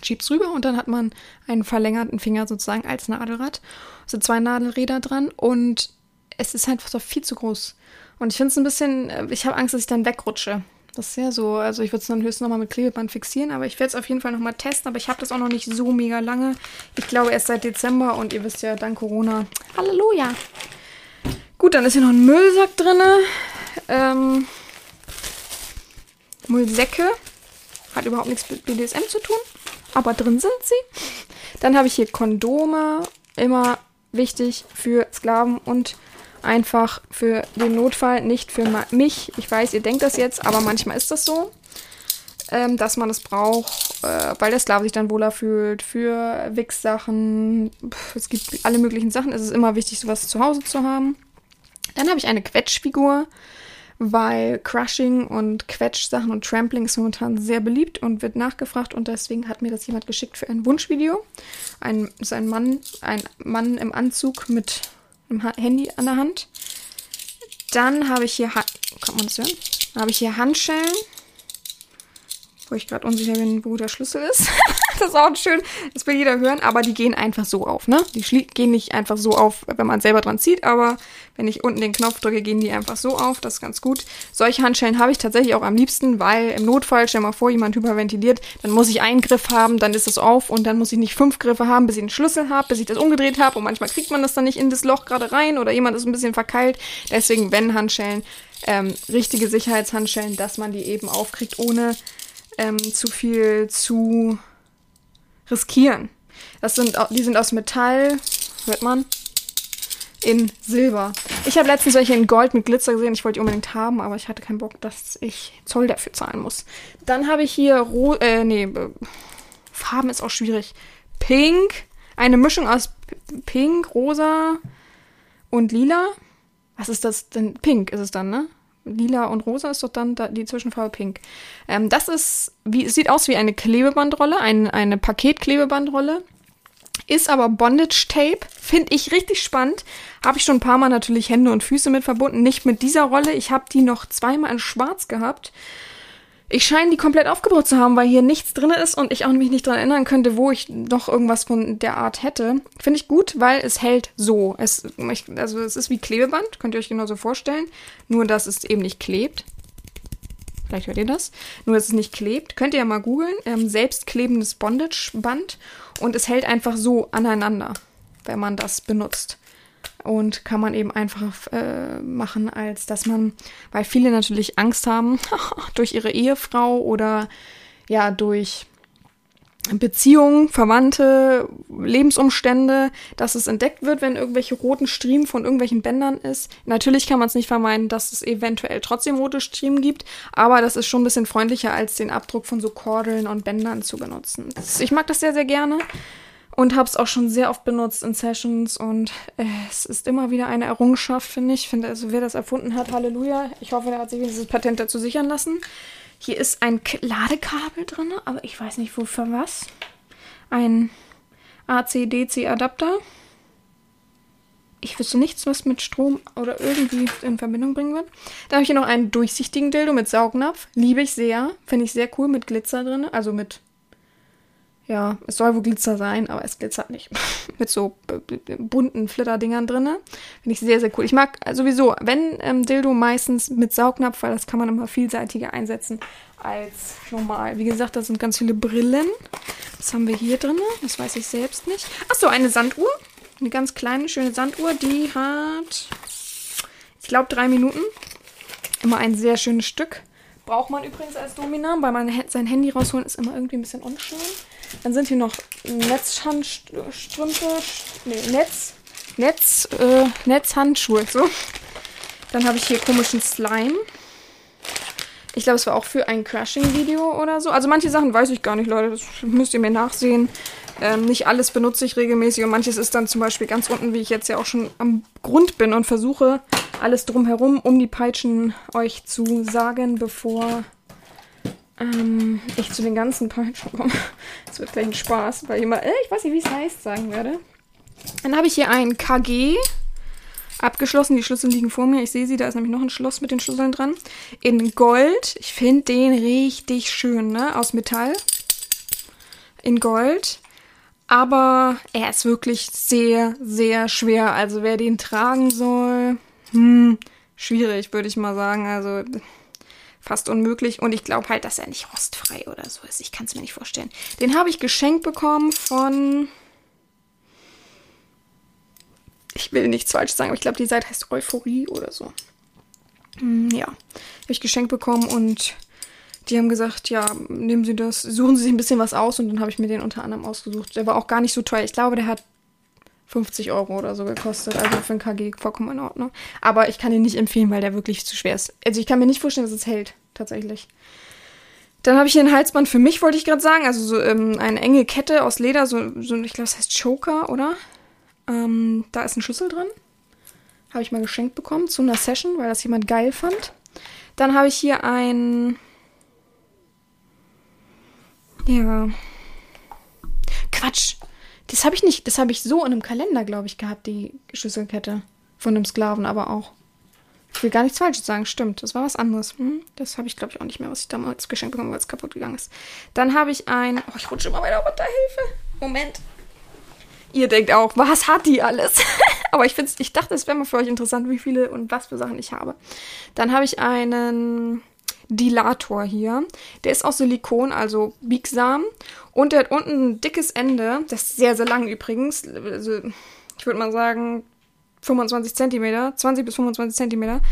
schiebst rüber und dann hat man einen verlängerten Finger sozusagen als Nadelrad. Es sind zwei Nadelräder dran und es ist einfach so viel zu groß. Und ich finde es ein bisschen, äh, ich habe Angst, dass ich dann wegrutsche. Das ist ja so, also ich würde es dann höchstens nochmal mit Klebeband fixieren, aber ich werde es auf jeden Fall nochmal testen, aber ich habe das auch noch nicht so mega lange. Ich glaube erst seit Dezember und ihr wisst ja, dank Corona. Halleluja! Gut, dann ist hier noch ein Müllsack drin. Ähm, Müllsäcke. Hat überhaupt nichts mit BDSM zu tun aber drin sind sie. Dann habe ich hier Kondome, immer wichtig für Sklaven und einfach für den Notfall, nicht für mich. Ich weiß, ihr denkt das jetzt, aber manchmal ist das so, ähm, dass man es braucht, äh, weil der Sklave sich dann wohler fühlt, für Wichssachen. Es gibt alle möglichen Sachen. Es ist immer wichtig, sowas zu Hause zu haben. Dann habe ich eine Quetschfigur weil Crushing und Quetsch-Sachen und Trampling ist momentan sehr beliebt und wird nachgefragt und deswegen hat mir das jemand geschickt für ein Wunschvideo. Ein, ist ein Mann, ein Mann im Anzug mit einem Handy an der Hand. Dann habe ich hier, ha man das hören? Dann habe ich hier Handschellen, wo ich gerade unsicher bin, wo der Schlüssel ist. [LAUGHS] das ist auch schön, das will jeder hören, aber die gehen einfach so auf, ne? Die gehen nicht einfach so auf, wenn man selber dran zieht, aber wenn ich unten den Knopf drücke, gehen die einfach so auf, das ist ganz gut. Solche Handschellen habe ich tatsächlich auch am liebsten, weil im Notfall, stell mal vor, jemand hyperventiliert, dann muss ich einen Griff haben, dann ist es auf und dann muss ich nicht fünf Griffe haben, bis ich den Schlüssel habe, bis ich das umgedreht habe und manchmal kriegt man das dann nicht in das Loch gerade rein oder jemand ist ein bisschen verkeilt. Deswegen, wenn Handschellen, ähm, richtige Sicherheitshandschellen, dass man die eben aufkriegt, ohne ähm, zu viel zu riskieren. Das sind, die sind aus Metall, hört man, in Silber. Ich habe letztens welche in Gold mit Glitzer gesehen. Ich wollte die unbedingt haben, aber ich hatte keinen Bock, dass ich Zoll dafür zahlen muss. Dann habe ich hier Ro äh, nee, äh, Farben ist auch schwierig. Pink, eine Mischung aus Pink, Rosa und Lila. Was ist das denn? Pink ist es dann, ne? Lila und Rosa ist doch dann die Zwischenfarbe Pink. Ähm, das ist, wie, sieht aus wie eine Klebebandrolle, ein, eine Paketklebebandrolle. Ist aber Bondage Tape. Finde ich richtig spannend. Habe ich schon ein paar Mal natürlich Hände und Füße mit verbunden. Nicht mit dieser Rolle. Ich habe die noch zweimal in schwarz gehabt. Ich scheine die komplett aufgebaut zu haben, weil hier nichts drin ist und ich auch mich nicht daran erinnern könnte, wo ich noch irgendwas von der Art hätte. Finde ich gut, weil es hält so. Es, also es ist wie Klebeband, könnt ihr euch genauso vorstellen. Nur, dass es eben nicht klebt. Vielleicht hört ihr das. Nur, dass es nicht klebt. Könnt ihr ja mal googeln. Ähm, selbstklebendes Bondage-Band. Und es hält einfach so aneinander, wenn man das benutzt und kann man eben einfach äh, machen, als dass man, weil viele natürlich Angst haben [LAUGHS] durch ihre Ehefrau oder ja durch Beziehungen, Verwandte, Lebensumstände, dass es entdeckt wird, wenn irgendwelche roten Striemen von irgendwelchen Bändern ist. Natürlich kann man es nicht vermeiden, dass es eventuell trotzdem rote Striemen gibt, aber das ist schon ein bisschen freundlicher, als den Abdruck von so Kordeln und Bändern zu benutzen. Ich mag das sehr, sehr gerne und habe es auch schon sehr oft benutzt in Sessions und äh, es ist immer wieder eine Errungenschaft, finde ich. Finde also, wer das erfunden hat, Halleluja. Ich hoffe, der hat sich dieses Patent dazu sichern lassen. Hier ist ein Ladekabel drin, aber ich weiß nicht wofür was. Ein AC-DC-Adapter. ich wüsste nichts, was mit Strom oder irgendwie in Verbindung bringen wird. Dann habe ich hier noch einen durchsichtigen Dildo mit Saugnapf. Liebe ich sehr. Finde ich sehr cool mit Glitzer drin. Also mit. Ja, es soll wohl Glitzer sein, aber es glitzert nicht. [LAUGHS] mit so bunten Flitterdingern drin. Finde ich sehr, sehr cool. Ich mag sowieso, wenn ähm, Dildo meistens mit Saugnapf, weil das kann man immer vielseitiger einsetzen als normal. Wie gesagt, da sind ganz viele Brillen. Was haben wir hier drin? Das weiß ich selbst nicht. Achso, eine Sanduhr. Eine ganz kleine, schöne Sanduhr. Die hat, ich glaube, drei Minuten. Immer ein sehr schönes Stück. Braucht man übrigens als Domina, weil man sein Handy rausholen ist immer irgendwie ein bisschen unschön. Dann sind hier noch Netzhandstrümpfe, nee, Netz, Netz, äh, Netzhandschuhe, so. Dann habe ich hier komischen Slime. Ich glaube, es war auch für ein Crashing-Video oder so. Also manche Sachen weiß ich gar nicht, Leute. Das müsst ihr mir nachsehen. Ähm, nicht alles benutze ich regelmäßig und manches ist dann zum Beispiel ganz unten, wie ich jetzt ja auch schon am Grund bin und versuche alles drumherum, um die Peitschen euch zu sagen, bevor ähm, ich zu den ganzen Peitschen komme. [LAUGHS] Das wird gleich ein Spaß, weil ich immer, äh, ich weiß nicht, wie es heißt, sagen werde. Dann habe ich hier ein KG abgeschlossen. Die Schlüssel liegen vor mir. Ich sehe sie, da ist nämlich noch ein Schloss mit den Schlüsseln dran. In Gold. Ich finde den richtig schön, ne? Aus Metall. In Gold. Aber er ist wirklich sehr, sehr schwer. Also wer den tragen soll, hm, schwierig, würde ich mal sagen. Also fast unmöglich. Und ich glaube halt, dass er nicht rostfrei oder so ist. Ich kann es mir nicht vorstellen. Den habe ich geschenkt bekommen von ich will nichts falsch sagen, aber ich glaube, die Seite heißt Euphorie oder so. Hm, ja, habe ich geschenkt bekommen und die haben gesagt, ja, nehmen Sie das, suchen Sie sich ein bisschen was aus und dann habe ich mir den unter anderem ausgesucht. Der war auch gar nicht so teuer. Ich glaube, der hat 50 Euro oder so gekostet. Also für ein KG vollkommen in Ordnung. Aber ich kann ihn nicht empfehlen, weil der wirklich zu schwer ist. Also ich kann mir nicht vorstellen, dass es hält, tatsächlich. Dann habe ich hier ein Halsband für mich, wollte ich gerade sagen. Also so ähm, eine enge Kette aus Leder, so, so ich glaube, das heißt Choker, oder? Ähm, da ist ein Schlüssel drin. Habe ich mal geschenkt bekommen zu einer Session, weil das jemand geil fand. Dann habe ich hier ein. Ja. Quatsch. Das habe ich nicht. Das habe ich so in einem Kalender, glaube ich, gehabt, die Schlüsselkette. Von einem Sklaven aber auch. Ich will gar nichts Falsches sagen, stimmt. Das war was anderes. Hm? Das habe ich, glaube ich, auch nicht mehr, was ich damals geschenkt bekommen habe, weil es kaputt gegangen ist. Dann habe ich ein. Oh, ich rutsche immer weiter runter. Hilfe. Moment. Ihr denkt auch, was hat die alles? [LAUGHS] Aber ich, find's, ich dachte, es wäre mal für euch interessant, wie viele und was für Sachen ich habe. Dann habe ich einen Dilator hier. Der ist aus Silikon, also biegsam. Und der hat unten ein dickes Ende. Das ist sehr, sehr lang übrigens. Also, ich würde mal sagen 25 Zentimeter, 20 bis 25 Zentimeter.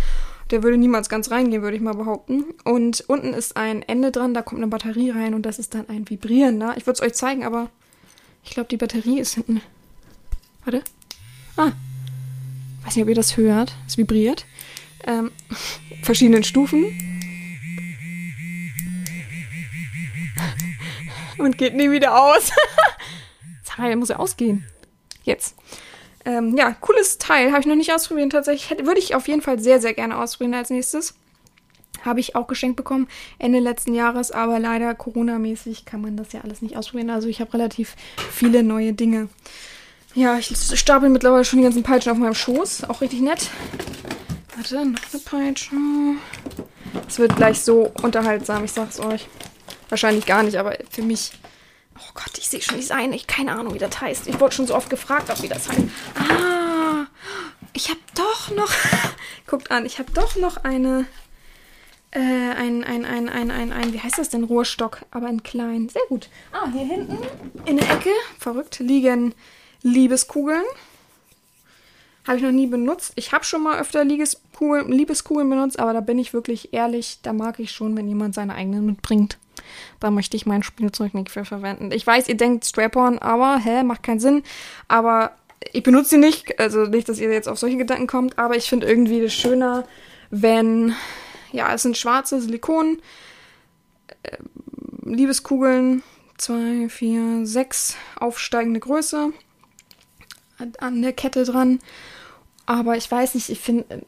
Der würde niemals ganz reingehen, würde ich mal behaupten. Und unten ist ein Ende dran, da kommt eine Batterie rein und das ist dann ein Vibrierender. Ich würde es euch zeigen, aber ich glaube, die Batterie ist hinten. Warte. Ah. Weiß nicht, ob ihr das hört. Es vibriert. Ähm, [LAUGHS] verschiedenen Stufen. Und geht nie wieder aus. [LAUGHS] Sag mal, der muss ja ausgehen. Jetzt. Ähm, ja, cooles Teil. Habe ich noch nicht ausprobiert. Tatsächlich hätte, würde ich auf jeden Fall sehr, sehr gerne ausprobieren als nächstes. Habe ich auch geschenkt bekommen Ende letzten Jahres, aber leider Corona-mäßig kann man das ja alles nicht ausprobieren. Also ich habe relativ viele neue Dinge. Ja, ich stapel mittlerweile schon die ganzen Peitschen auf meinem Schoß. Auch richtig nett. Warte, noch eine Peitsche. Es wird gleich so unterhaltsam, ich sag's euch. Wahrscheinlich gar nicht, aber für mich. Oh Gott, ich sehe schon die Seine. Ich keine Ahnung, wie das heißt. Ich wurde schon so oft gefragt, ob wie das heißt. Ah, ich habe doch noch. [LAUGHS] Guckt an, ich habe doch noch eine äh, ein, ein, ein, ein, ein, ein, wie heißt das denn? Rohrstock, aber in klein. Sehr gut. Ah, hier hinten in der Ecke, verrückt, liegen Liebeskugeln. Habe ich noch nie benutzt. Ich habe schon mal öfter Liebeskugeln, Liebeskugeln benutzt, aber da bin ich wirklich ehrlich, da mag ich schon, wenn jemand seine eigenen mitbringt. Da möchte ich mein Spielzeug nicht für verwenden. Ich weiß, ihr denkt Strap-on, aber, hä, macht keinen Sinn. Aber ich benutze sie nicht, also nicht, dass ihr jetzt auf solche Gedanken kommt, aber ich finde irgendwie das schöner, wenn ja, es sind schwarze Silikon, äh, Liebeskugeln, zwei, vier, sechs aufsteigende Größe an der Kette dran. Aber ich weiß nicht, ich finde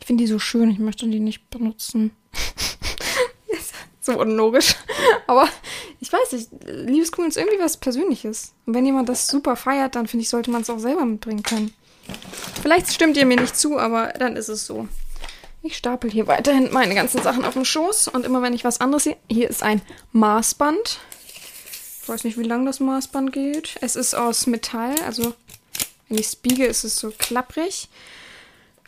ich finde die so schön, ich möchte die nicht benutzen. [LAUGHS] so unlogisch. [LAUGHS] Aber ich weiß nicht, Liebeskugeln ist irgendwie was Persönliches. Und wenn jemand das super feiert, dann finde ich, sollte man es auch selber mitbringen können. Vielleicht stimmt ihr mir nicht zu, aber dann ist es so. Ich stapel hier weiterhin meine ganzen Sachen auf dem Schoß und immer wenn ich was anderes sehe, hier ist ein Maßband. Ich weiß nicht, wie lang das Maßband geht. Es ist aus Metall, also wenn ich es biege, ist es so klapprig.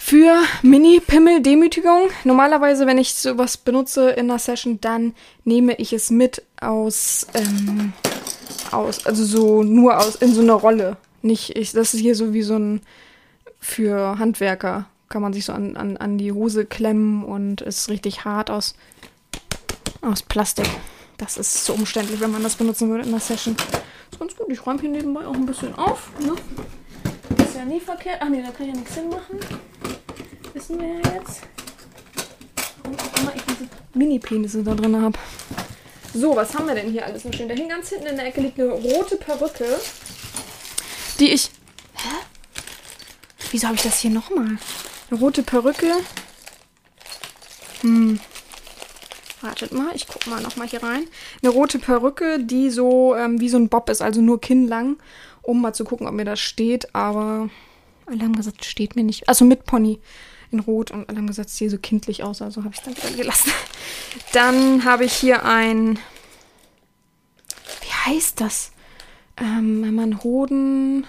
Für Mini-Pimmel-Demütigung. Normalerweise, wenn ich sowas benutze in einer Session, dann nehme ich es mit aus, ähm, aus, also so nur aus, in so einer Rolle. Nicht, ich, das ist hier so wie so ein, für Handwerker kann man sich so an, an, an die Hose klemmen und ist richtig hart aus, aus Plastik. Das ist so umständlich, wenn man das benutzen würde in einer Session. Ist ganz gut. Ich räume hier nebenbei auch ein bisschen auf. Ne? Ist ja nie verkehrt. Ach nee, da kann ich ja nichts hinmachen. Wissen wir ja jetzt. Warum auch immer ich diese Mini-Penisse da drin habe. So, was haben wir denn hier alles noch schön? Da hinten ganz hinten in der Ecke liegt eine rote Perücke, die ich. Hä? Wieso habe ich das hier nochmal? Eine rote Perücke. Hm. Wartet mal, ich guck mal nochmal hier rein. Eine rote Perücke, die so ähm, wie so ein Bob ist, also nur kinnlang, um mal zu gucken, ob mir das steht. Aber alle haben gesagt, steht mir nicht. Also mit Pony in Rot und alle haben gesagt, es sieht so kindlich aus, also habe ich es dann wieder gelassen. Dann habe ich hier ein. Wie heißt das? Ähm, wenn man Hoden.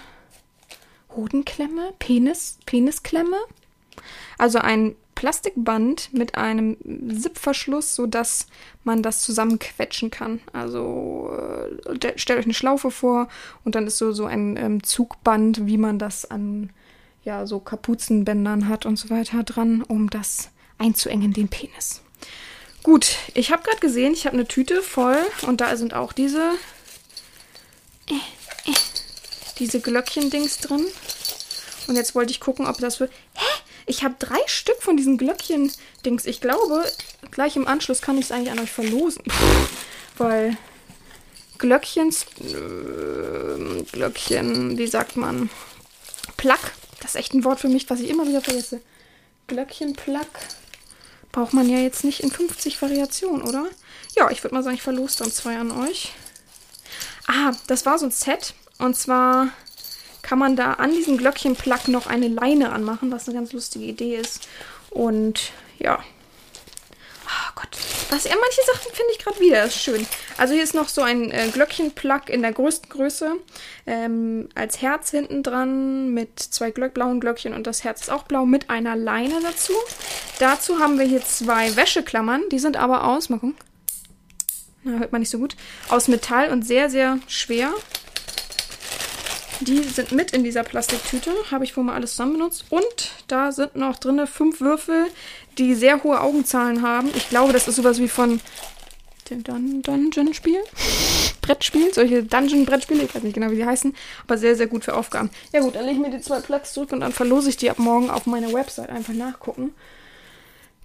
Hodenklemme? Penis? Penisklemme? Also ein Plastikband mit einem Zipverschluss, sodass man das zusammenquetschen kann. Also äh, stellt euch eine Schlaufe vor und dann ist so, so ein ähm, Zugband, wie man das an ja, so Kapuzenbändern hat und so weiter dran, um das einzuengen, den Penis. Gut, ich habe gerade gesehen, ich habe eine Tüte voll und da sind auch diese äh, äh, diese Glöckchen-Dings drin. Und jetzt wollte ich gucken, ob das wird. Hä? Ich habe drei Stück von diesen Glöckchen-Dings. Ich glaube, gleich im Anschluss kann ich es eigentlich an euch verlosen. Weil Glöckchens. Äh, Glöckchen, wie sagt man? Plug. Das ist echt ein Wort für mich, was ich immer wieder vergesse. Glöckchen-Plug. Braucht man ja jetzt nicht in 50 Variationen, oder? Ja, ich würde mal sagen, ich verlose dann zwei an euch. Ah, das war so ein Set. Und zwar kann man da an diesem Glöckchen-Plug noch eine Leine anmachen, was eine ganz lustige Idee ist. Und ja. Oh Gott. Was, ja, manche Sachen finde ich gerade wieder. Das ist schön. Also hier ist noch so ein äh, Glöckchen-Plug in der größten Größe. Ähm, als Herz hinten dran mit zwei Glöck blauen Glöckchen und das Herz ist auch blau mit einer Leine dazu. Dazu haben wir hier zwei Wäscheklammern. Die sind aber aus. Mal gucken. Na, hört man nicht so gut. Aus Metall und sehr, sehr schwer. Die sind mit in dieser Plastiktüte. Habe ich vorher mal alles zusammen benutzt. Und da sind noch drin fünf Würfel, die sehr hohe Augenzahlen haben. Ich glaube, das ist sowas wie von dem Dun Dungeon-Spiel. Brettspiel, solche Dungeon-Brettspiele, ich weiß nicht genau, wie sie heißen, aber sehr, sehr gut für Aufgaben. Ja gut, dann lege ich mir die zwei Plugs zurück und dann verlose ich die ab morgen auf meiner Website. Einfach nachgucken.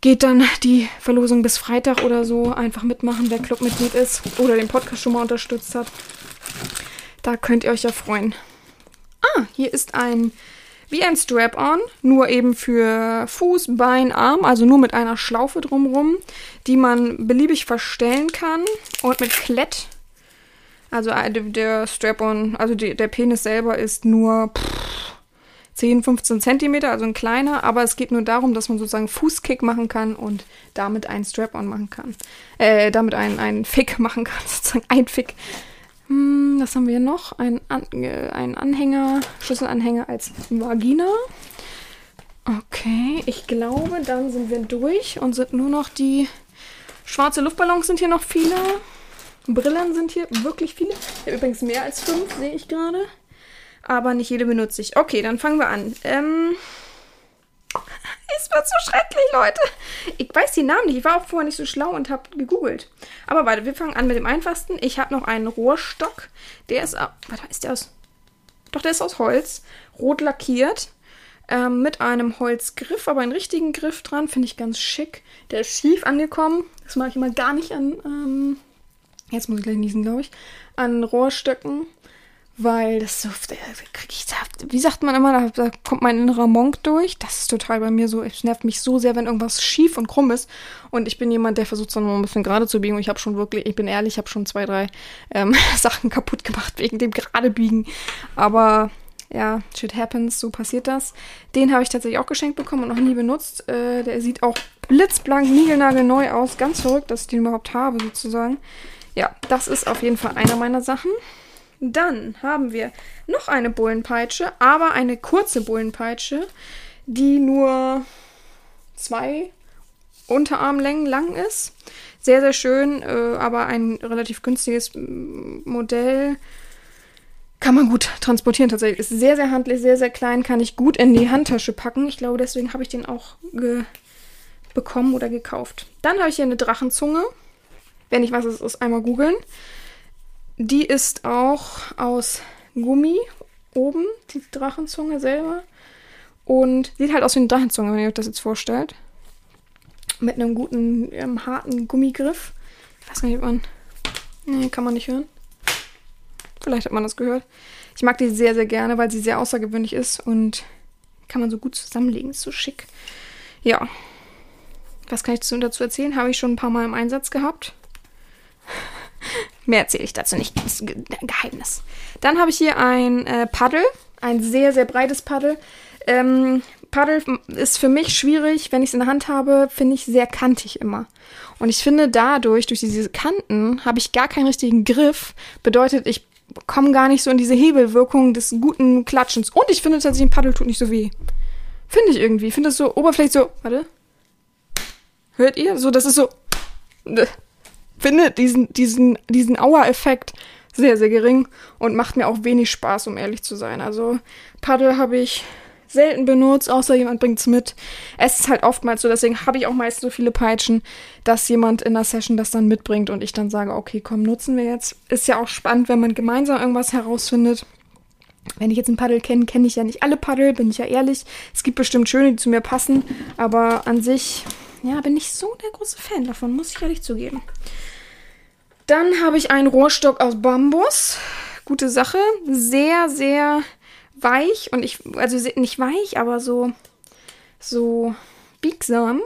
Geht dann die Verlosung bis Freitag oder so. Einfach mitmachen, wer Clubmitglied ist oder den Podcast schon mal unterstützt hat. Da könnt ihr euch ja freuen. Ah, hier ist ein wie ein Strap-on, nur eben für Fuß, Bein, Arm, also nur mit einer Schlaufe drumrum, die man beliebig verstellen kann und mit Klett. Also äh, der Strap-on, also der Penis selber ist nur pff, 10, 15 Zentimeter, also ein kleiner, aber es geht nur darum, dass man sozusagen Fußkick machen kann und damit einen Strap-on machen kann. Äh, damit einen, einen Fick [LAUGHS] machen kann, sozusagen ein Fick. Hm, was haben wir noch? Ein, An äh, ein Anhänger, Schlüsselanhänger als Vagina. Okay, ich glaube, dann sind wir durch und sind nur noch die schwarze Luftballons sind hier noch viele. Brillen sind hier wirklich viele. Ich habe übrigens mehr als fünf, sehe ich gerade. Aber nicht jede benutze ich. Okay, dann fangen wir an. Ähm, es wird so schrecklich, Leute. Ich weiß die Namen nicht. Ich war auch vorher nicht so schlau und habe gegoogelt. Aber warte, wir fangen an mit dem einfachsten. Ich habe noch einen Rohrstock. Der ist. Warte, ist der aus. Doch, der ist aus Holz. Rot lackiert. Ähm, mit einem Holzgriff, aber einen richtigen Griff dran. Finde ich ganz schick. Der ist schief angekommen. Das mache ich immer gar nicht an. Ähm, jetzt muss ich gleich niesen, glaube ich. An Rohrstöcken weil das so, wie sagt man immer, da, kommt mein innerer Monk durch. Das ist total bei mir so, es nervt mich so sehr, wenn irgendwas schief und krumm ist. Und ich bin jemand, der versucht es dann ein bisschen gerade zu biegen. Und ich habe schon wirklich, ich bin ehrlich, ich habe schon zwei, drei ähm, [LAUGHS] Sachen kaputt gemacht wegen dem gerade biegen. Aber ja, shit happens, so passiert das. Den habe ich tatsächlich auch geschenkt bekommen und noch nie benutzt. Äh, der sieht auch blitzblank, niegelnagelneu aus. Ganz verrückt, dass ich den überhaupt habe, sozusagen. Ja, das ist auf jeden Fall einer meiner Sachen. Dann haben wir noch eine Bullenpeitsche, aber eine kurze Bullenpeitsche, die nur zwei Unterarmlängen lang ist. Sehr, sehr schön, äh, aber ein relativ günstiges Modell. Kann man gut transportieren tatsächlich. Ist sehr, sehr handlich, sehr, sehr klein, kann ich gut in die Handtasche packen. Ich glaube, deswegen habe ich den auch bekommen oder gekauft. Dann habe ich hier eine Drachenzunge. Wenn ich was es ist, einmal googeln. Die ist auch aus Gummi oben, die Drachenzunge selber. Und sieht halt aus wie eine Drachenzunge, wenn ihr euch das jetzt vorstellt. Mit einem guten, ähm, harten Gummigriff. Ich weiß nicht, ob man. Nee, kann man nicht hören. Vielleicht hat man das gehört. Ich mag die sehr, sehr gerne, weil sie sehr außergewöhnlich ist und kann man so gut zusammenlegen. Ist so schick. Ja. Was kann ich dazu erzählen? Habe ich schon ein paar Mal im Einsatz gehabt. Mehr erzähle ich dazu nicht. Das ist ein Geheimnis. Dann habe ich hier ein äh, Paddel. Ein sehr, sehr breites Paddel. Ähm, Paddel ist für mich schwierig, wenn ich es in der Hand habe, finde ich sehr kantig immer. Und ich finde dadurch, durch diese Kanten, habe ich gar keinen richtigen Griff. Bedeutet, ich komme gar nicht so in diese Hebelwirkung des guten Klatschens. Und ich finde tatsächlich, ein Paddel tut nicht so weh. Finde ich irgendwie. Ich finde das so oberflächlich so. Warte. Hört ihr? So, das ist so. Finde diesen, diesen, diesen Auer-Effekt sehr, sehr gering und macht mir auch wenig Spaß, um ehrlich zu sein. Also, Paddel habe ich selten benutzt, außer jemand bringt es mit. Es ist halt oftmals so, deswegen habe ich auch meist so viele Peitschen, dass jemand in der Session das dann mitbringt und ich dann sage, okay, komm, nutzen wir jetzt. Ist ja auch spannend, wenn man gemeinsam irgendwas herausfindet. Wenn ich jetzt ein Paddel kenne, kenne ich ja nicht alle Paddel, bin ich ja ehrlich. Es gibt bestimmt schöne, die zu mir passen, aber an sich, ja, bin ich so der große Fan davon, muss ich ehrlich zugeben. Dann habe ich einen Rohrstock aus Bambus. Gute Sache. Sehr, sehr weich und ich, also nicht weich, aber so, so biegsam,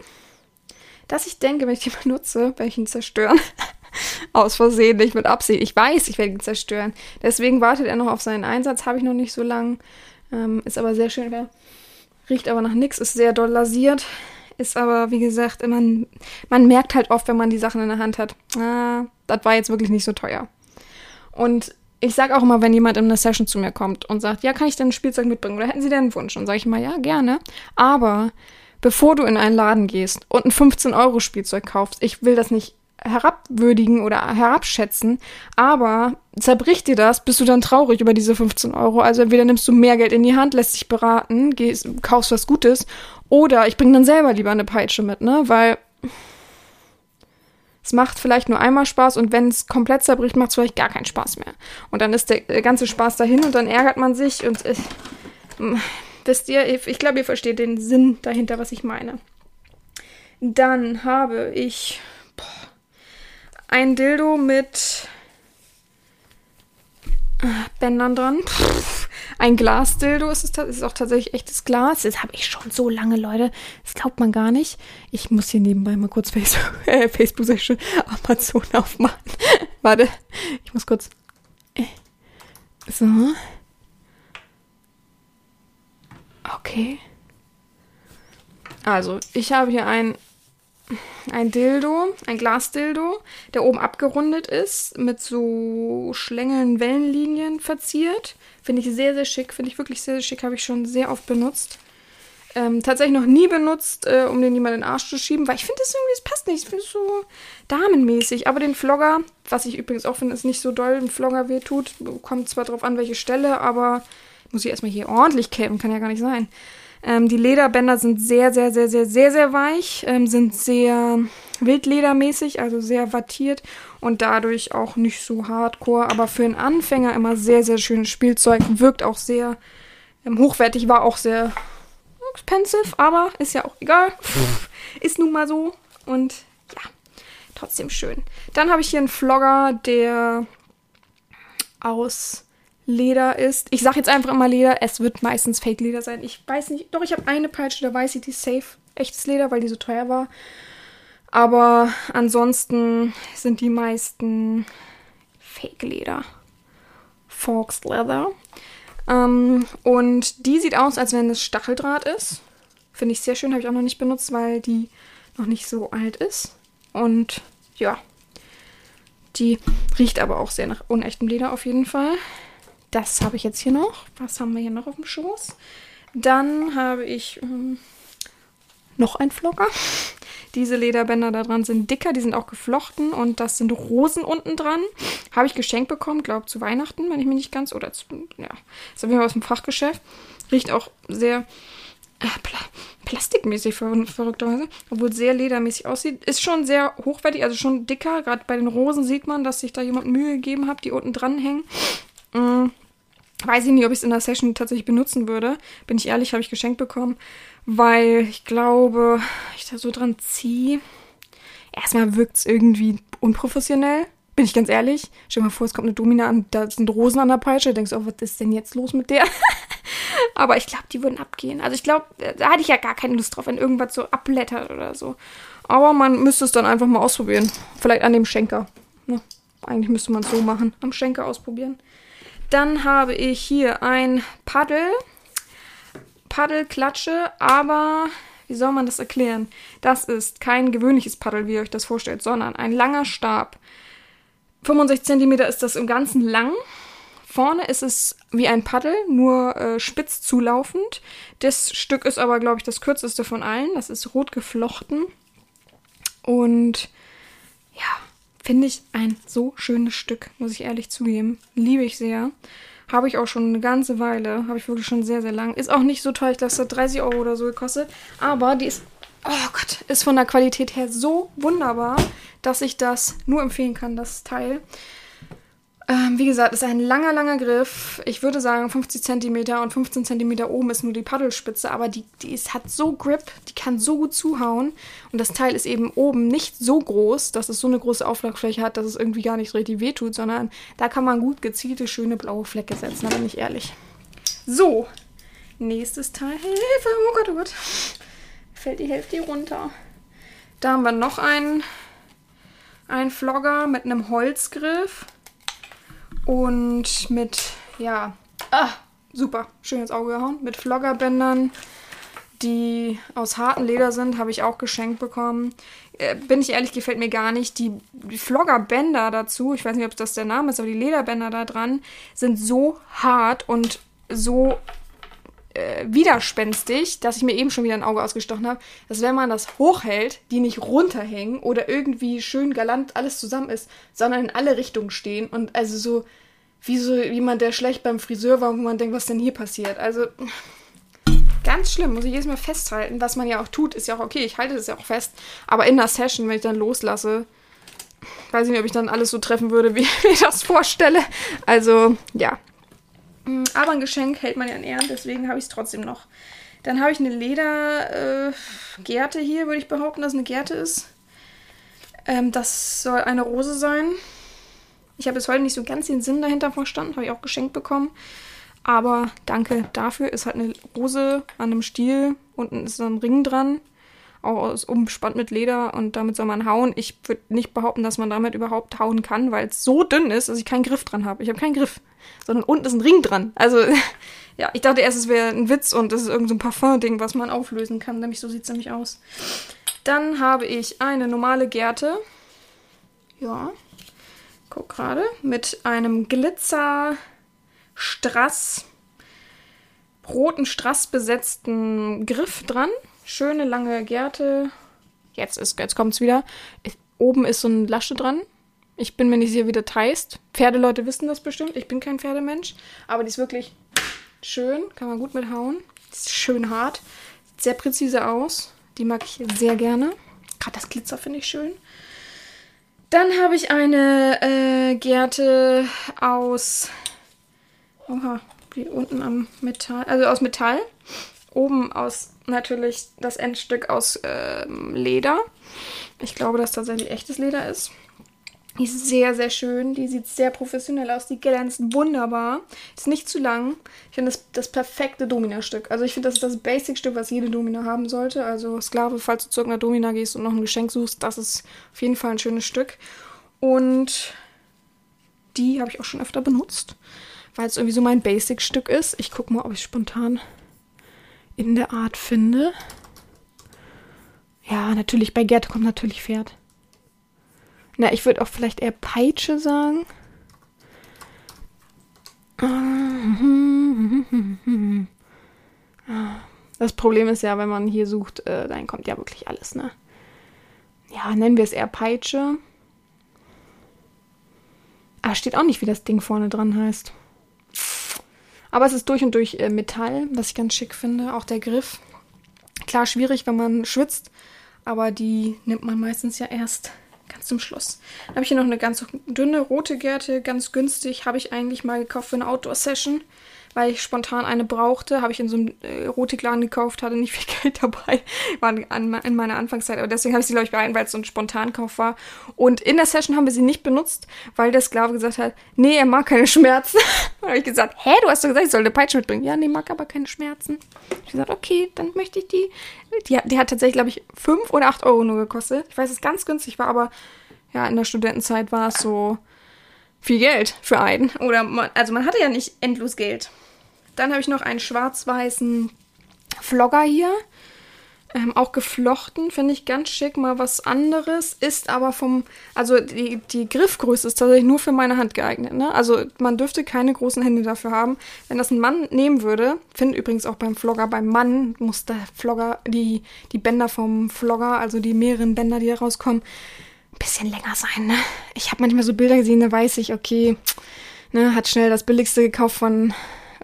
dass ich denke, wenn ich den [LAUGHS] benutze, werde ich ihn zerstören. [LAUGHS] Aus Versehen, nicht mit Absicht. Ich weiß, ich werde ihn zerstören. Deswegen wartet er noch auf seinen Einsatz, habe ich noch nicht so lang. Ähm, ist aber sehr schön. Riecht aber nach nichts, ist sehr doll lasiert. Ist aber, wie gesagt, man, man merkt halt oft, wenn man die Sachen in der Hand hat. Ah, das war jetzt wirklich nicht so teuer. Und ich sage auch immer, wenn jemand in eine Session zu mir kommt und sagt, ja, kann ich denn ein Spielzeug mitbringen oder hätten Sie denn einen Wunsch? Und sage ich mal, ja, gerne. Aber bevor du in einen Laden gehst und ein 15-Euro-Spielzeug kaufst, ich will das nicht herabwürdigen oder herabschätzen, aber zerbricht dir das, bist du dann traurig über diese 15 Euro. Also entweder nimmst du mehr Geld in die Hand, lässt dich beraten, gehst, kaufst was Gutes, oder ich bringe dann selber lieber eine Peitsche mit, ne? Weil es macht vielleicht nur einmal Spaß und wenn es komplett zerbricht, macht es vielleicht gar keinen Spaß mehr. Und dann ist der, der ganze Spaß dahin und dann ärgert man sich und äh, wisst ihr, ich, ich glaube, ihr versteht den Sinn dahinter, was ich meine. Dann habe ich ein Dildo mit äh, Bändern dran. Pff, ein Glasdildo ist es ist auch tatsächlich echtes Glas. Das habe ich schon so lange, Leute. Das glaubt man gar nicht. Ich muss hier nebenbei mal kurz Facebook, [LAUGHS] äh, Facebook schon, Amazon aufmachen. [LAUGHS] Warte, ich muss kurz. Äh, so. Okay. Also, ich habe hier ein ein Dildo, ein Glasdildo, der oben abgerundet ist, mit so Schlängeln, Wellenlinien verziert. Finde ich sehr, sehr schick. Finde ich wirklich sehr, sehr schick. Habe ich schon sehr oft benutzt. Ähm, tatsächlich noch nie benutzt, äh, um den jemand in den Arsch zu schieben, weil ich finde das irgendwie, das passt nicht. Ich finde es so damenmäßig. Aber den Vlogger, was ich übrigens auch finde, ist nicht so doll, ein Vlogger wehtut. Kommt zwar drauf an, welche Stelle, aber muss ich erstmal hier ordentlich kämpfen, kann ja gar nicht sein. Ähm, die Lederbänder sind sehr, sehr, sehr, sehr, sehr, sehr weich, ähm, sind sehr wildledermäßig, also sehr wattiert und dadurch auch nicht so hardcore, aber für einen Anfänger immer sehr, sehr schönes Spielzeug, wirkt auch sehr ähm, hochwertig, war auch sehr expensive, aber ist ja auch egal. ist nun mal so und ja, trotzdem schön. Dann habe ich hier einen Vlogger, der aus Leder ist. Ich sage jetzt einfach immer Leder, es wird meistens Fake-Leder sein. Ich weiß nicht, doch ich habe eine Peitsche, da weiß ich, die ist safe echtes Leder, weil die so teuer war. Aber ansonsten sind die meisten Fake-Leder. Fox Leather. Ähm, und die sieht aus, als wenn es Stacheldraht ist. Finde ich sehr schön, habe ich auch noch nicht benutzt, weil die noch nicht so alt ist. Und ja, die riecht aber auch sehr nach unechtem Leder auf jeden Fall. Das habe ich jetzt hier noch. Was haben wir hier noch auf dem Schoß? Dann habe ich ähm, noch ein Flocker. Diese Lederbänder da dran sind dicker, die sind auch geflochten und das sind Rosen unten dran. Habe ich geschenkt bekommen, glaube zu Weihnachten, wenn ich mich nicht ganz, oder zu, ja, ist auf jeden Fall aus dem Fachgeschäft. Riecht auch sehr äh, pla plastikmäßig ver verrückterweise, obwohl sehr ledermäßig aussieht. Ist schon sehr hochwertig, also schon dicker. Gerade bei den Rosen sieht man, dass sich da jemand Mühe gegeben hat, die unten dran hängen. Mhm. Weiß ich nicht, ob ich es in der Session tatsächlich benutzen würde. Bin ich ehrlich, habe ich geschenkt bekommen, weil ich glaube, ich da so dran ziehe. Erstmal wirkt es irgendwie unprofessionell. Bin ich ganz ehrlich. Stell dir mal vor, es kommt eine Domina an, da sind Rosen an der Peitsche. Denkst du, oh, was ist denn jetzt los mit der? [LAUGHS] Aber ich glaube, die würden abgehen. Also ich glaube, da hatte ich ja gar keine Lust drauf, wenn irgendwas so abblättert oder so. Aber man müsste es dann einfach mal ausprobieren. Vielleicht an dem Schenker. Ne? Eigentlich müsste man es so machen. Am Schenker ausprobieren. Dann habe ich hier ein Paddel. Paddelklatsche, aber wie soll man das erklären? Das ist kein gewöhnliches Paddel, wie ihr euch das vorstellt, sondern ein langer Stab. 65 cm ist das im Ganzen lang. Vorne ist es wie ein Paddel, nur äh, spitz zulaufend. Das Stück ist aber, glaube ich, das kürzeste von allen. Das ist rot geflochten. Und ja, finde ich ein so schönes Stück, muss ich ehrlich zugeben. Liebe ich sehr. Habe ich auch schon eine ganze Weile. Habe ich wirklich schon sehr, sehr lang. Ist auch nicht so teuer. Ich glaube, es hat 30 Euro oder so gekostet. Aber die ist, oh Gott, ist von der Qualität her so wunderbar, dass ich das nur empfehlen kann, das Teil. Ähm, wie gesagt, ist ein langer, langer Griff. Ich würde sagen 50 cm und 15 cm oben ist nur die Paddelspitze, aber die, die ist, hat so Grip, die kann so gut zuhauen. Und das Teil ist eben oben nicht so groß, dass es so eine große Auflagfläche hat, dass es irgendwie gar nicht richtig wehtut, sondern da kann man gut gezielte, schöne blaue Flecke setzen, aber nicht ehrlich. So, nächstes Teil. Hilfe, oh Gott, oh Gott. Fällt die Hälfte hier runter. Da haben wir noch einen, einen Flogger mit einem Holzgriff. Und mit, ja, ah, super, schön ins Auge gehauen. Mit Floggerbändern, die aus hartem Leder sind, habe ich auch geschenkt bekommen. Äh, bin ich ehrlich, gefällt mir gar nicht. Die, die Floggerbänder dazu, ich weiß nicht, ob das der Name ist, aber die Lederbänder da dran sind so hart und so äh, widerspenstig, dass ich mir eben schon wieder ein Auge ausgestochen habe, dass wenn man das hochhält, die nicht runterhängen oder irgendwie schön galant alles zusammen ist, sondern in alle Richtungen stehen und also so wie so jemand, der schlecht beim Friseur war, wo man denkt, was denn hier passiert. Also ganz schlimm, muss ich jedes Mal festhalten. Was man ja auch tut, ist ja auch okay, ich halte das ja auch fest. Aber in der Session, wenn ich dann loslasse, weiß ich nicht, ob ich dann alles so treffen würde, wie [LAUGHS] ich mir das vorstelle. Also, ja, aber ein Geschenk hält man ja in Ehren, deswegen habe ich es trotzdem noch. Dann habe ich eine Ledergerte äh, hier, würde ich behaupten, dass es eine Gerte ist. Ähm, das soll eine Rose sein. Ich habe bis heute nicht so ganz den Sinn dahinter verstanden, habe ich auch geschenkt bekommen. Aber danke dafür. Ist halt eine Rose an einem Stiel. Unten ist so ein Ring dran. Auch aus, umspannt mit Leder und damit soll man hauen. Ich würde nicht behaupten, dass man damit überhaupt hauen kann, weil es so dünn ist, dass ich keinen Griff dran habe. Ich habe keinen Griff sondern unten ist ein Ring dran. Also, [LAUGHS] ja, ich dachte erst, es wäre ein Witz und das ist irgendein so Parfum-Ding, was man auflösen kann. Nämlich so sieht es nämlich aus. Dann habe ich eine normale Gerte. Ja, guck gerade. Mit einem Glitzer-Strass, roten Strass besetzten Griff dran. Schöne lange Gerte. Jetzt, ist, jetzt kommt es wieder. Oben ist so ein Lasche dran. Ich bin mir nicht sicher, wie das heißt. Pferdeleute wissen das bestimmt. Ich bin kein Pferdemensch. Aber die ist wirklich schön. Kann man gut mithauen. Die ist schön hart. Sieht sehr präzise aus. Die mag ich sehr gerne. Gerade das Glitzer finde ich schön. Dann habe ich eine äh, Gerte aus. Oha, wie unten am Metall. Also aus Metall. Oben aus natürlich das Endstück aus äh, Leder. Ich glaube, dass tatsächlich echtes Leder ist. Die ist sehr, sehr schön. Die sieht sehr professionell aus. Die glänzt wunderbar. Ist nicht zu lang. Ich finde das das perfekte Domina-Stück. Also ich finde, das ist das Basic-Stück, was jede Domina haben sollte. Also Sklave, falls du zu irgendeiner Domina gehst und noch ein Geschenk suchst, das ist auf jeden Fall ein schönes Stück. Und die habe ich auch schon öfter benutzt. weil es irgendwie so mein Basic-Stück ist. Ich gucke mal, ob ich spontan in der Art finde. Ja, natürlich, bei Gerd kommt natürlich Pferd. Na, ich würde auch vielleicht eher Peitsche sagen. Das Problem ist ja, wenn man hier sucht, äh, dann kommt ja wirklich alles, ne? Ja, nennen wir es eher Peitsche. Aber steht auch nicht, wie das Ding vorne dran heißt. Aber es ist durch und durch äh, Metall, was ich ganz schick finde. Auch der Griff. Klar, schwierig, wenn man schwitzt, aber die nimmt man meistens ja erst ganz zum Schluss. Dann habe ich hier noch eine ganz dünne rote Gerte, ganz günstig. Habe ich eigentlich mal gekauft für eine Outdoor-Session weil ich spontan eine brauchte. Habe ich in so einem äh, Erotikladen gekauft, hatte nicht viel [LAUGHS] Geld dabei. War in meiner Anfangszeit. Aber deswegen habe ich sie, glaube ich, behalten, weil es so ein Spontankauf war. Und in der Session haben wir sie nicht benutzt, weil der Sklave gesagt hat, nee, er mag keine Schmerzen. [LAUGHS] dann habe ich gesagt, hä, du hast doch gesagt, ich soll eine Peitsche mitbringen. Ja, nee, mag aber keine Schmerzen. Ich habe gesagt, okay, dann möchte ich die. Die, die hat tatsächlich, glaube ich, 5 oder 8 Euro nur gekostet. Ich weiß, es ganz günstig war, aber ja, in der Studentenzeit war es so viel Geld für einen. Oder man, also man hatte ja nicht endlos Geld. Dann habe ich noch einen schwarz-weißen Vlogger hier. Ähm, auch geflochten, finde ich ganz schick, mal was anderes. Ist aber vom, also die, die Griffgröße ist tatsächlich nur für meine Hand geeignet. Ne? Also man dürfte keine großen Hände dafür haben. Wenn das ein Mann nehmen würde, finde übrigens auch beim Vlogger, beim Mann muss der Vlogger, die, die Bänder vom Vlogger, also die mehreren Bänder, die da rauskommen, bisschen länger sein. Ne? Ich habe manchmal so Bilder gesehen, da weiß ich, okay, ne, hat schnell das billigste gekauft von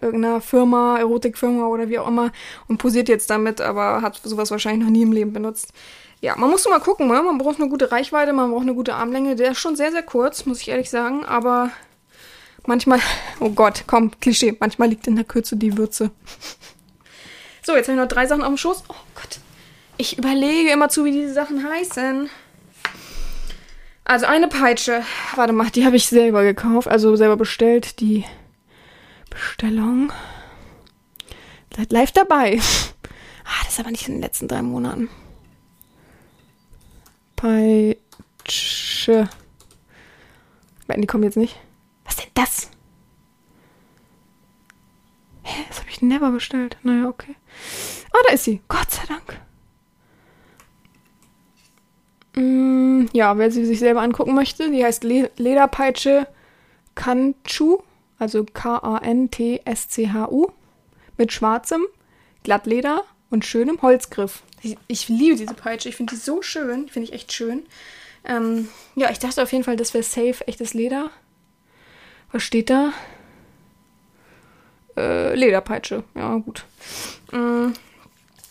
irgendeiner Firma, Erotikfirma oder wie auch immer und posiert jetzt damit, aber hat sowas wahrscheinlich noch nie im Leben benutzt. Ja, man muss mal gucken, ne? man braucht eine gute Reichweite, man braucht eine gute Armlänge. Der ist schon sehr, sehr kurz, muss ich ehrlich sagen, aber manchmal, [LAUGHS] oh Gott, komm, Klischee, manchmal liegt in der Kürze die Würze. [LAUGHS] So, jetzt habe ich noch drei Sachen auf dem Schoß. Oh Gott, ich überlege immer zu, wie diese Sachen heißen. Also eine Peitsche. Warte mal, die habe ich selber gekauft, also selber bestellt. Die Bestellung. Seid live dabei. [LAUGHS] Ah, das ist aber nicht in den letzten drei Monaten. Peitsche. Die kommen jetzt nicht. Was denn das? Hä, das habe ich never bestellt. Naja, okay. Ah, da ist sie. Gott sei Dank. Mm, ja, wer sie sich selber angucken möchte, die heißt Le Lederpeitsche Kanchu also K-A-N-T-S-C-H-U, mit schwarzem Glattleder und schönem Holzgriff. Ich, ich liebe diese Peitsche, ich finde die so schön, finde ich echt schön. Ähm, ja, ich dachte auf jeden Fall, das wäre safe, echtes Leder. Was steht da? Äh, Lederpeitsche, ja gut. Ähm,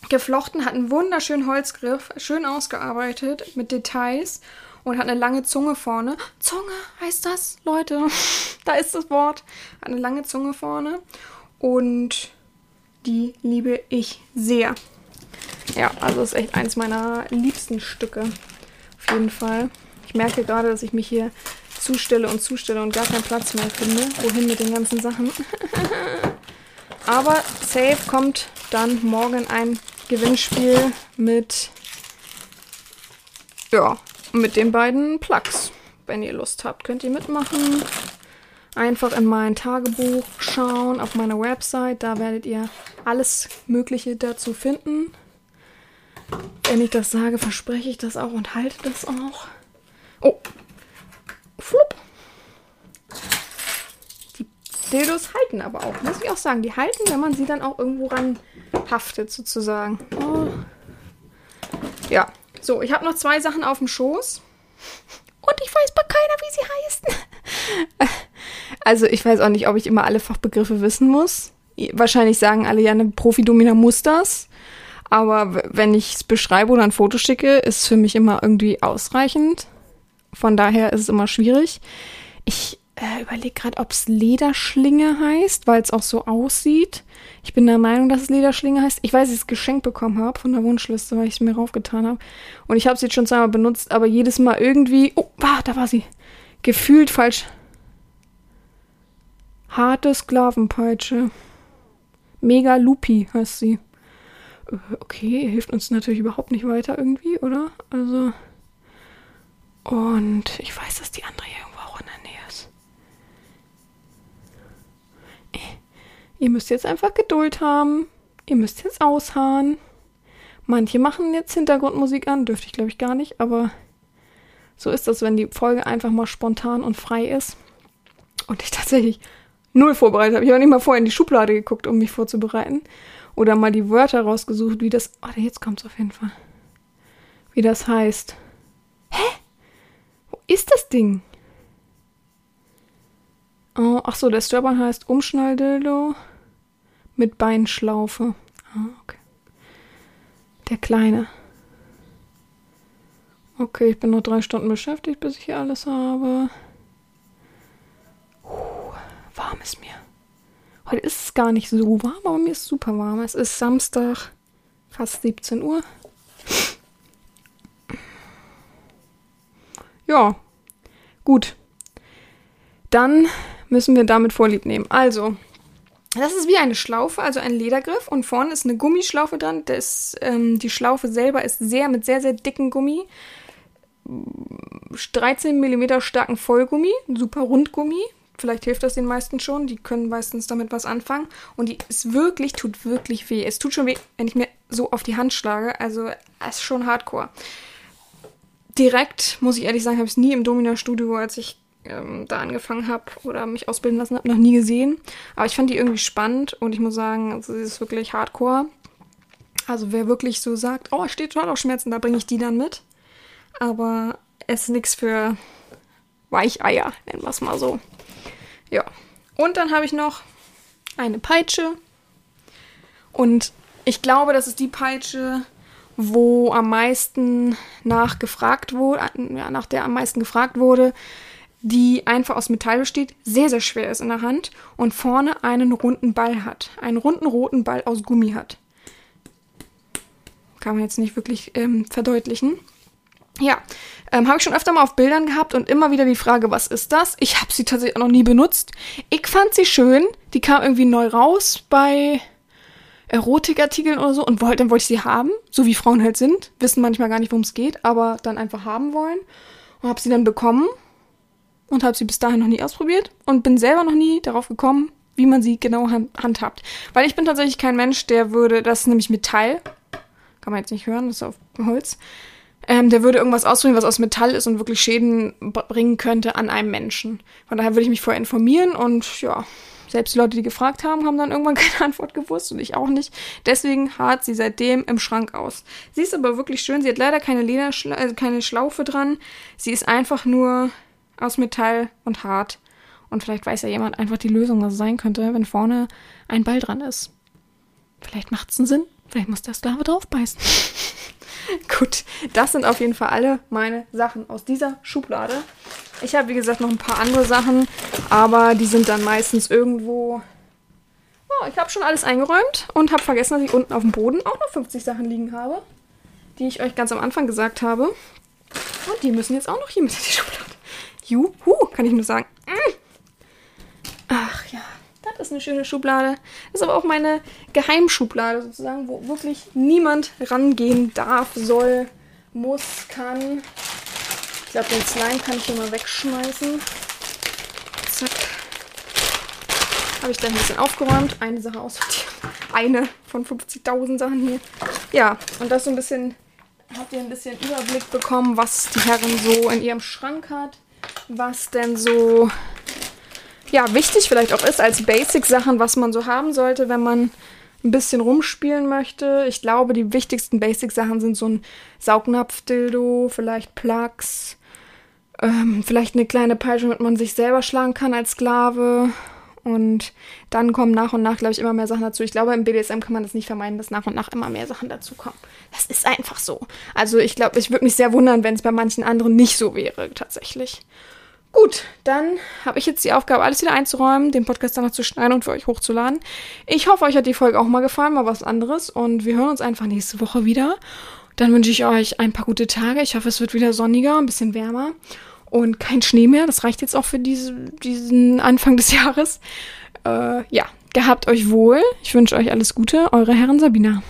geflochten, hat einen wunderschönen Holzgriff, schön ausgearbeitet mit Details und hat eine lange Zunge vorne. Zunge heißt das, Leute. [LAUGHS] da ist das Wort. Hat eine lange Zunge vorne. Und die liebe ich sehr. Ja, also ist echt eins meiner liebsten Stücke. Auf jeden Fall. Ich merke gerade, dass ich mich hier zustelle und zustelle und gar keinen Platz mehr finde. Wohin mit den ganzen Sachen? [LAUGHS] Aber safe kommt dann morgen ein Gewinnspiel mit ja, mit den beiden Plugs. Wenn ihr Lust habt, könnt ihr mitmachen. Einfach in mein Tagebuch schauen, auf meiner Website. Da werdet ihr alles Mögliche dazu finden. Wenn ich das sage, verspreche ich das auch und halte das auch. Oh. Flupp. Die Dildos halten aber auch, muss ich auch sagen. Die halten, wenn man sie dann auch irgendwo ran haftet, sozusagen. Oh. Ja, so, ich habe noch zwei Sachen auf dem Schoß. Und ich weiß bei keiner, wie sie heißen. [LAUGHS] Also, ich weiß auch nicht, ob ich immer alle Fachbegriffe wissen muss. Wahrscheinlich sagen alle ja, eine Profi-Domina muss das. Aber wenn ich es beschreibe oder ein Foto schicke, ist es für mich immer irgendwie ausreichend. Von daher ist es immer schwierig. Ich äh, überlege gerade, ob es Lederschlinge heißt, weil es auch so aussieht. Ich bin der Meinung, dass es Lederschlinge heißt. Ich weiß, dass ich es geschenkt bekommen habe von der Wunschliste, weil ich es mir raufgetan habe. Und ich habe es jetzt schon zweimal benutzt, aber jedes Mal irgendwie. Oh, ah, da war sie. Gefühlt falsch. Harte Sklavenpeitsche. Mega Lupi heißt sie. Äh, okay, hilft uns natürlich überhaupt nicht weiter irgendwie, oder? Also. Und ich weiß, dass die andere hier Ihr müsst jetzt einfach Geduld haben. Ihr müsst jetzt ausharren. Manche machen jetzt Hintergrundmusik an, dürfte ich glaube ich gar nicht, aber so ist das, wenn die Folge einfach mal spontan und frei ist. Und ich tatsächlich null vorbereitet habe. Ich habe nicht mal vorher in die Schublade geguckt, um mich vorzubereiten. Oder mal die Wörter rausgesucht, wie das. Oh, jetzt kommt es auf jeden Fall. Wie das heißt. Hä? Wo ist das Ding? Oh, ach so, der Störbern heißt Umschnalldildo mit Beinschlaufe. Ah, okay. Der Kleine. Okay, ich bin noch drei Stunden beschäftigt, bis ich hier alles habe. Uh, warm ist mir. Heute ist es gar nicht so warm, aber mir ist super warm. Es ist Samstag, fast 17 Uhr. Ja, gut. Dann müssen wir damit Vorlieb nehmen. Also, das ist wie eine Schlaufe, also ein Ledergriff und vorne ist eine Gummischlaufe dran. Das, ähm, die Schlaufe selber ist sehr mit sehr, sehr dicken Gummi. 13 mm starken Vollgummi, super Rundgummi. Vielleicht hilft das den meisten schon. Die können meistens damit was anfangen. Und die ist wirklich, tut wirklich weh. Es tut schon weh, wenn ich mir so auf die Hand schlage. Also, es ist schon hardcore. Direkt, muss ich ehrlich sagen, habe ich es nie im Domina-Studio, als ich ähm, da angefangen habe oder mich ausbilden lassen habe, noch nie gesehen. Aber ich fand die irgendwie spannend und ich muss sagen, sie ist wirklich hardcore. Also wer wirklich so sagt, oh, ich stehe total auf Schmerzen, da bringe ich die dann mit. Aber es ist nichts für Weicheier, nennen wir es mal so. Ja. Und dann habe ich noch eine Peitsche. Und ich glaube, das ist die Peitsche, wo am meisten nachgefragt wurde, nach der am meisten gefragt wurde, die einfach aus Metall besteht, sehr, sehr schwer ist in der Hand und vorne einen runden Ball hat. Einen runden roten Ball aus Gummi hat. Kann man jetzt nicht wirklich ähm, verdeutlichen. Ja, ähm, habe ich schon öfter mal auf Bildern gehabt und immer wieder die Frage, was ist das? Ich habe sie tatsächlich auch noch nie benutzt. Ich fand sie schön. Die kam irgendwie neu raus bei Erotikartikeln oder so und wollte, dann wollte ich sie haben, so wie Frauen halt sind. Wissen manchmal gar nicht, worum es geht, aber dann einfach haben wollen. Und habe sie dann bekommen und habe sie bis dahin noch nie ausprobiert und bin selber noch nie darauf gekommen, wie man sie genau handhabt. Weil ich bin tatsächlich kein Mensch, der würde, das ist nämlich Metall, kann man jetzt nicht hören, das ist auf Holz, ähm, der würde irgendwas ausprobieren, was aus Metall ist und wirklich Schäden bringen könnte an einem Menschen. Von daher würde ich mich vorher informieren und ja, selbst die Leute, die gefragt haben, haben dann irgendwann [LAUGHS] keine Antwort gewusst und ich auch nicht. Deswegen hart sie seitdem im Schrank aus. Sie ist aber wirklich schön. Sie hat leider keine Lederschla also keine Schlaufe dran. Sie ist einfach nur aus Metall und hart. Und vielleicht weiß ja jemand einfach die Lösung, was es sein könnte, wenn vorne ein Ball dran ist. Vielleicht macht es einen Sinn. Vielleicht muss der Sklave draufbeißen. [LAUGHS] Gut, das sind auf jeden Fall alle meine Sachen aus dieser Schublade. Ich habe, wie gesagt, noch ein paar andere Sachen, aber die sind dann meistens irgendwo. Oh, ich habe schon alles eingeräumt und habe vergessen, dass ich unten auf dem Boden auch noch 50 Sachen liegen habe, die ich euch ganz am Anfang gesagt habe. Und die müssen jetzt auch noch hier mit in die Schublade. Juhu, kann ich nur sagen. Mm. Ach ja, das ist eine schöne Schublade. Das ist aber auch meine Geheimschublade sozusagen, wo wirklich niemand rangehen darf, soll, muss, kann. Ich glaube, den Slime kann ich hier mal wegschmeißen. Zack. Habe ich dann ein bisschen aufgeräumt. Eine Sache aussortiert. [LAUGHS] Eine von 50.000 Sachen hier. Ja, und das so ein bisschen, habt ihr ein bisschen Überblick bekommen, was die Herren so in ihrem Schrank hat was denn so ja, wichtig vielleicht auch ist als Basic-Sachen, was man so haben sollte, wenn man ein bisschen rumspielen möchte. Ich glaube, die wichtigsten Basic-Sachen sind so ein Saugnapf-Dildo, vielleicht Plugs, ähm, vielleicht eine kleine Peitsche, damit man sich selber schlagen kann als Sklave. Und dann kommen nach und nach, glaube ich, immer mehr Sachen dazu. Ich glaube, im BDSM kann man das nicht vermeiden, dass nach und nach immer mehr Sachen dazukommen. Das ist einfach so. Also ich glaube, ich würde mich sehr wundern, wenn es bei manchen anderen nicht so wäre, tatsächlich. Gut, dann habe ich jetzt die Aufgabe, alles wieder einzuräumen, den Podcast dann noch zu schneiden und für euch hochzuladen. Ich hoffe, euch hat die Folge auch mal gefallen, mal was anderes. Und wir hören uns einfach nächste Woche wieder. Dann wünsche ich euch ein paar gute Tage. Ich hoffe, es wird wieder sonniger, ein bisschen wärmer und kein Schnee mehr. Das reicht jetzt auch für diese, diesen Anfang des [LAUGHS] Jahres. Äh, ja, gehabt euch wohl. Ich wünsche euch alles Gute. Eure Herren Sabina.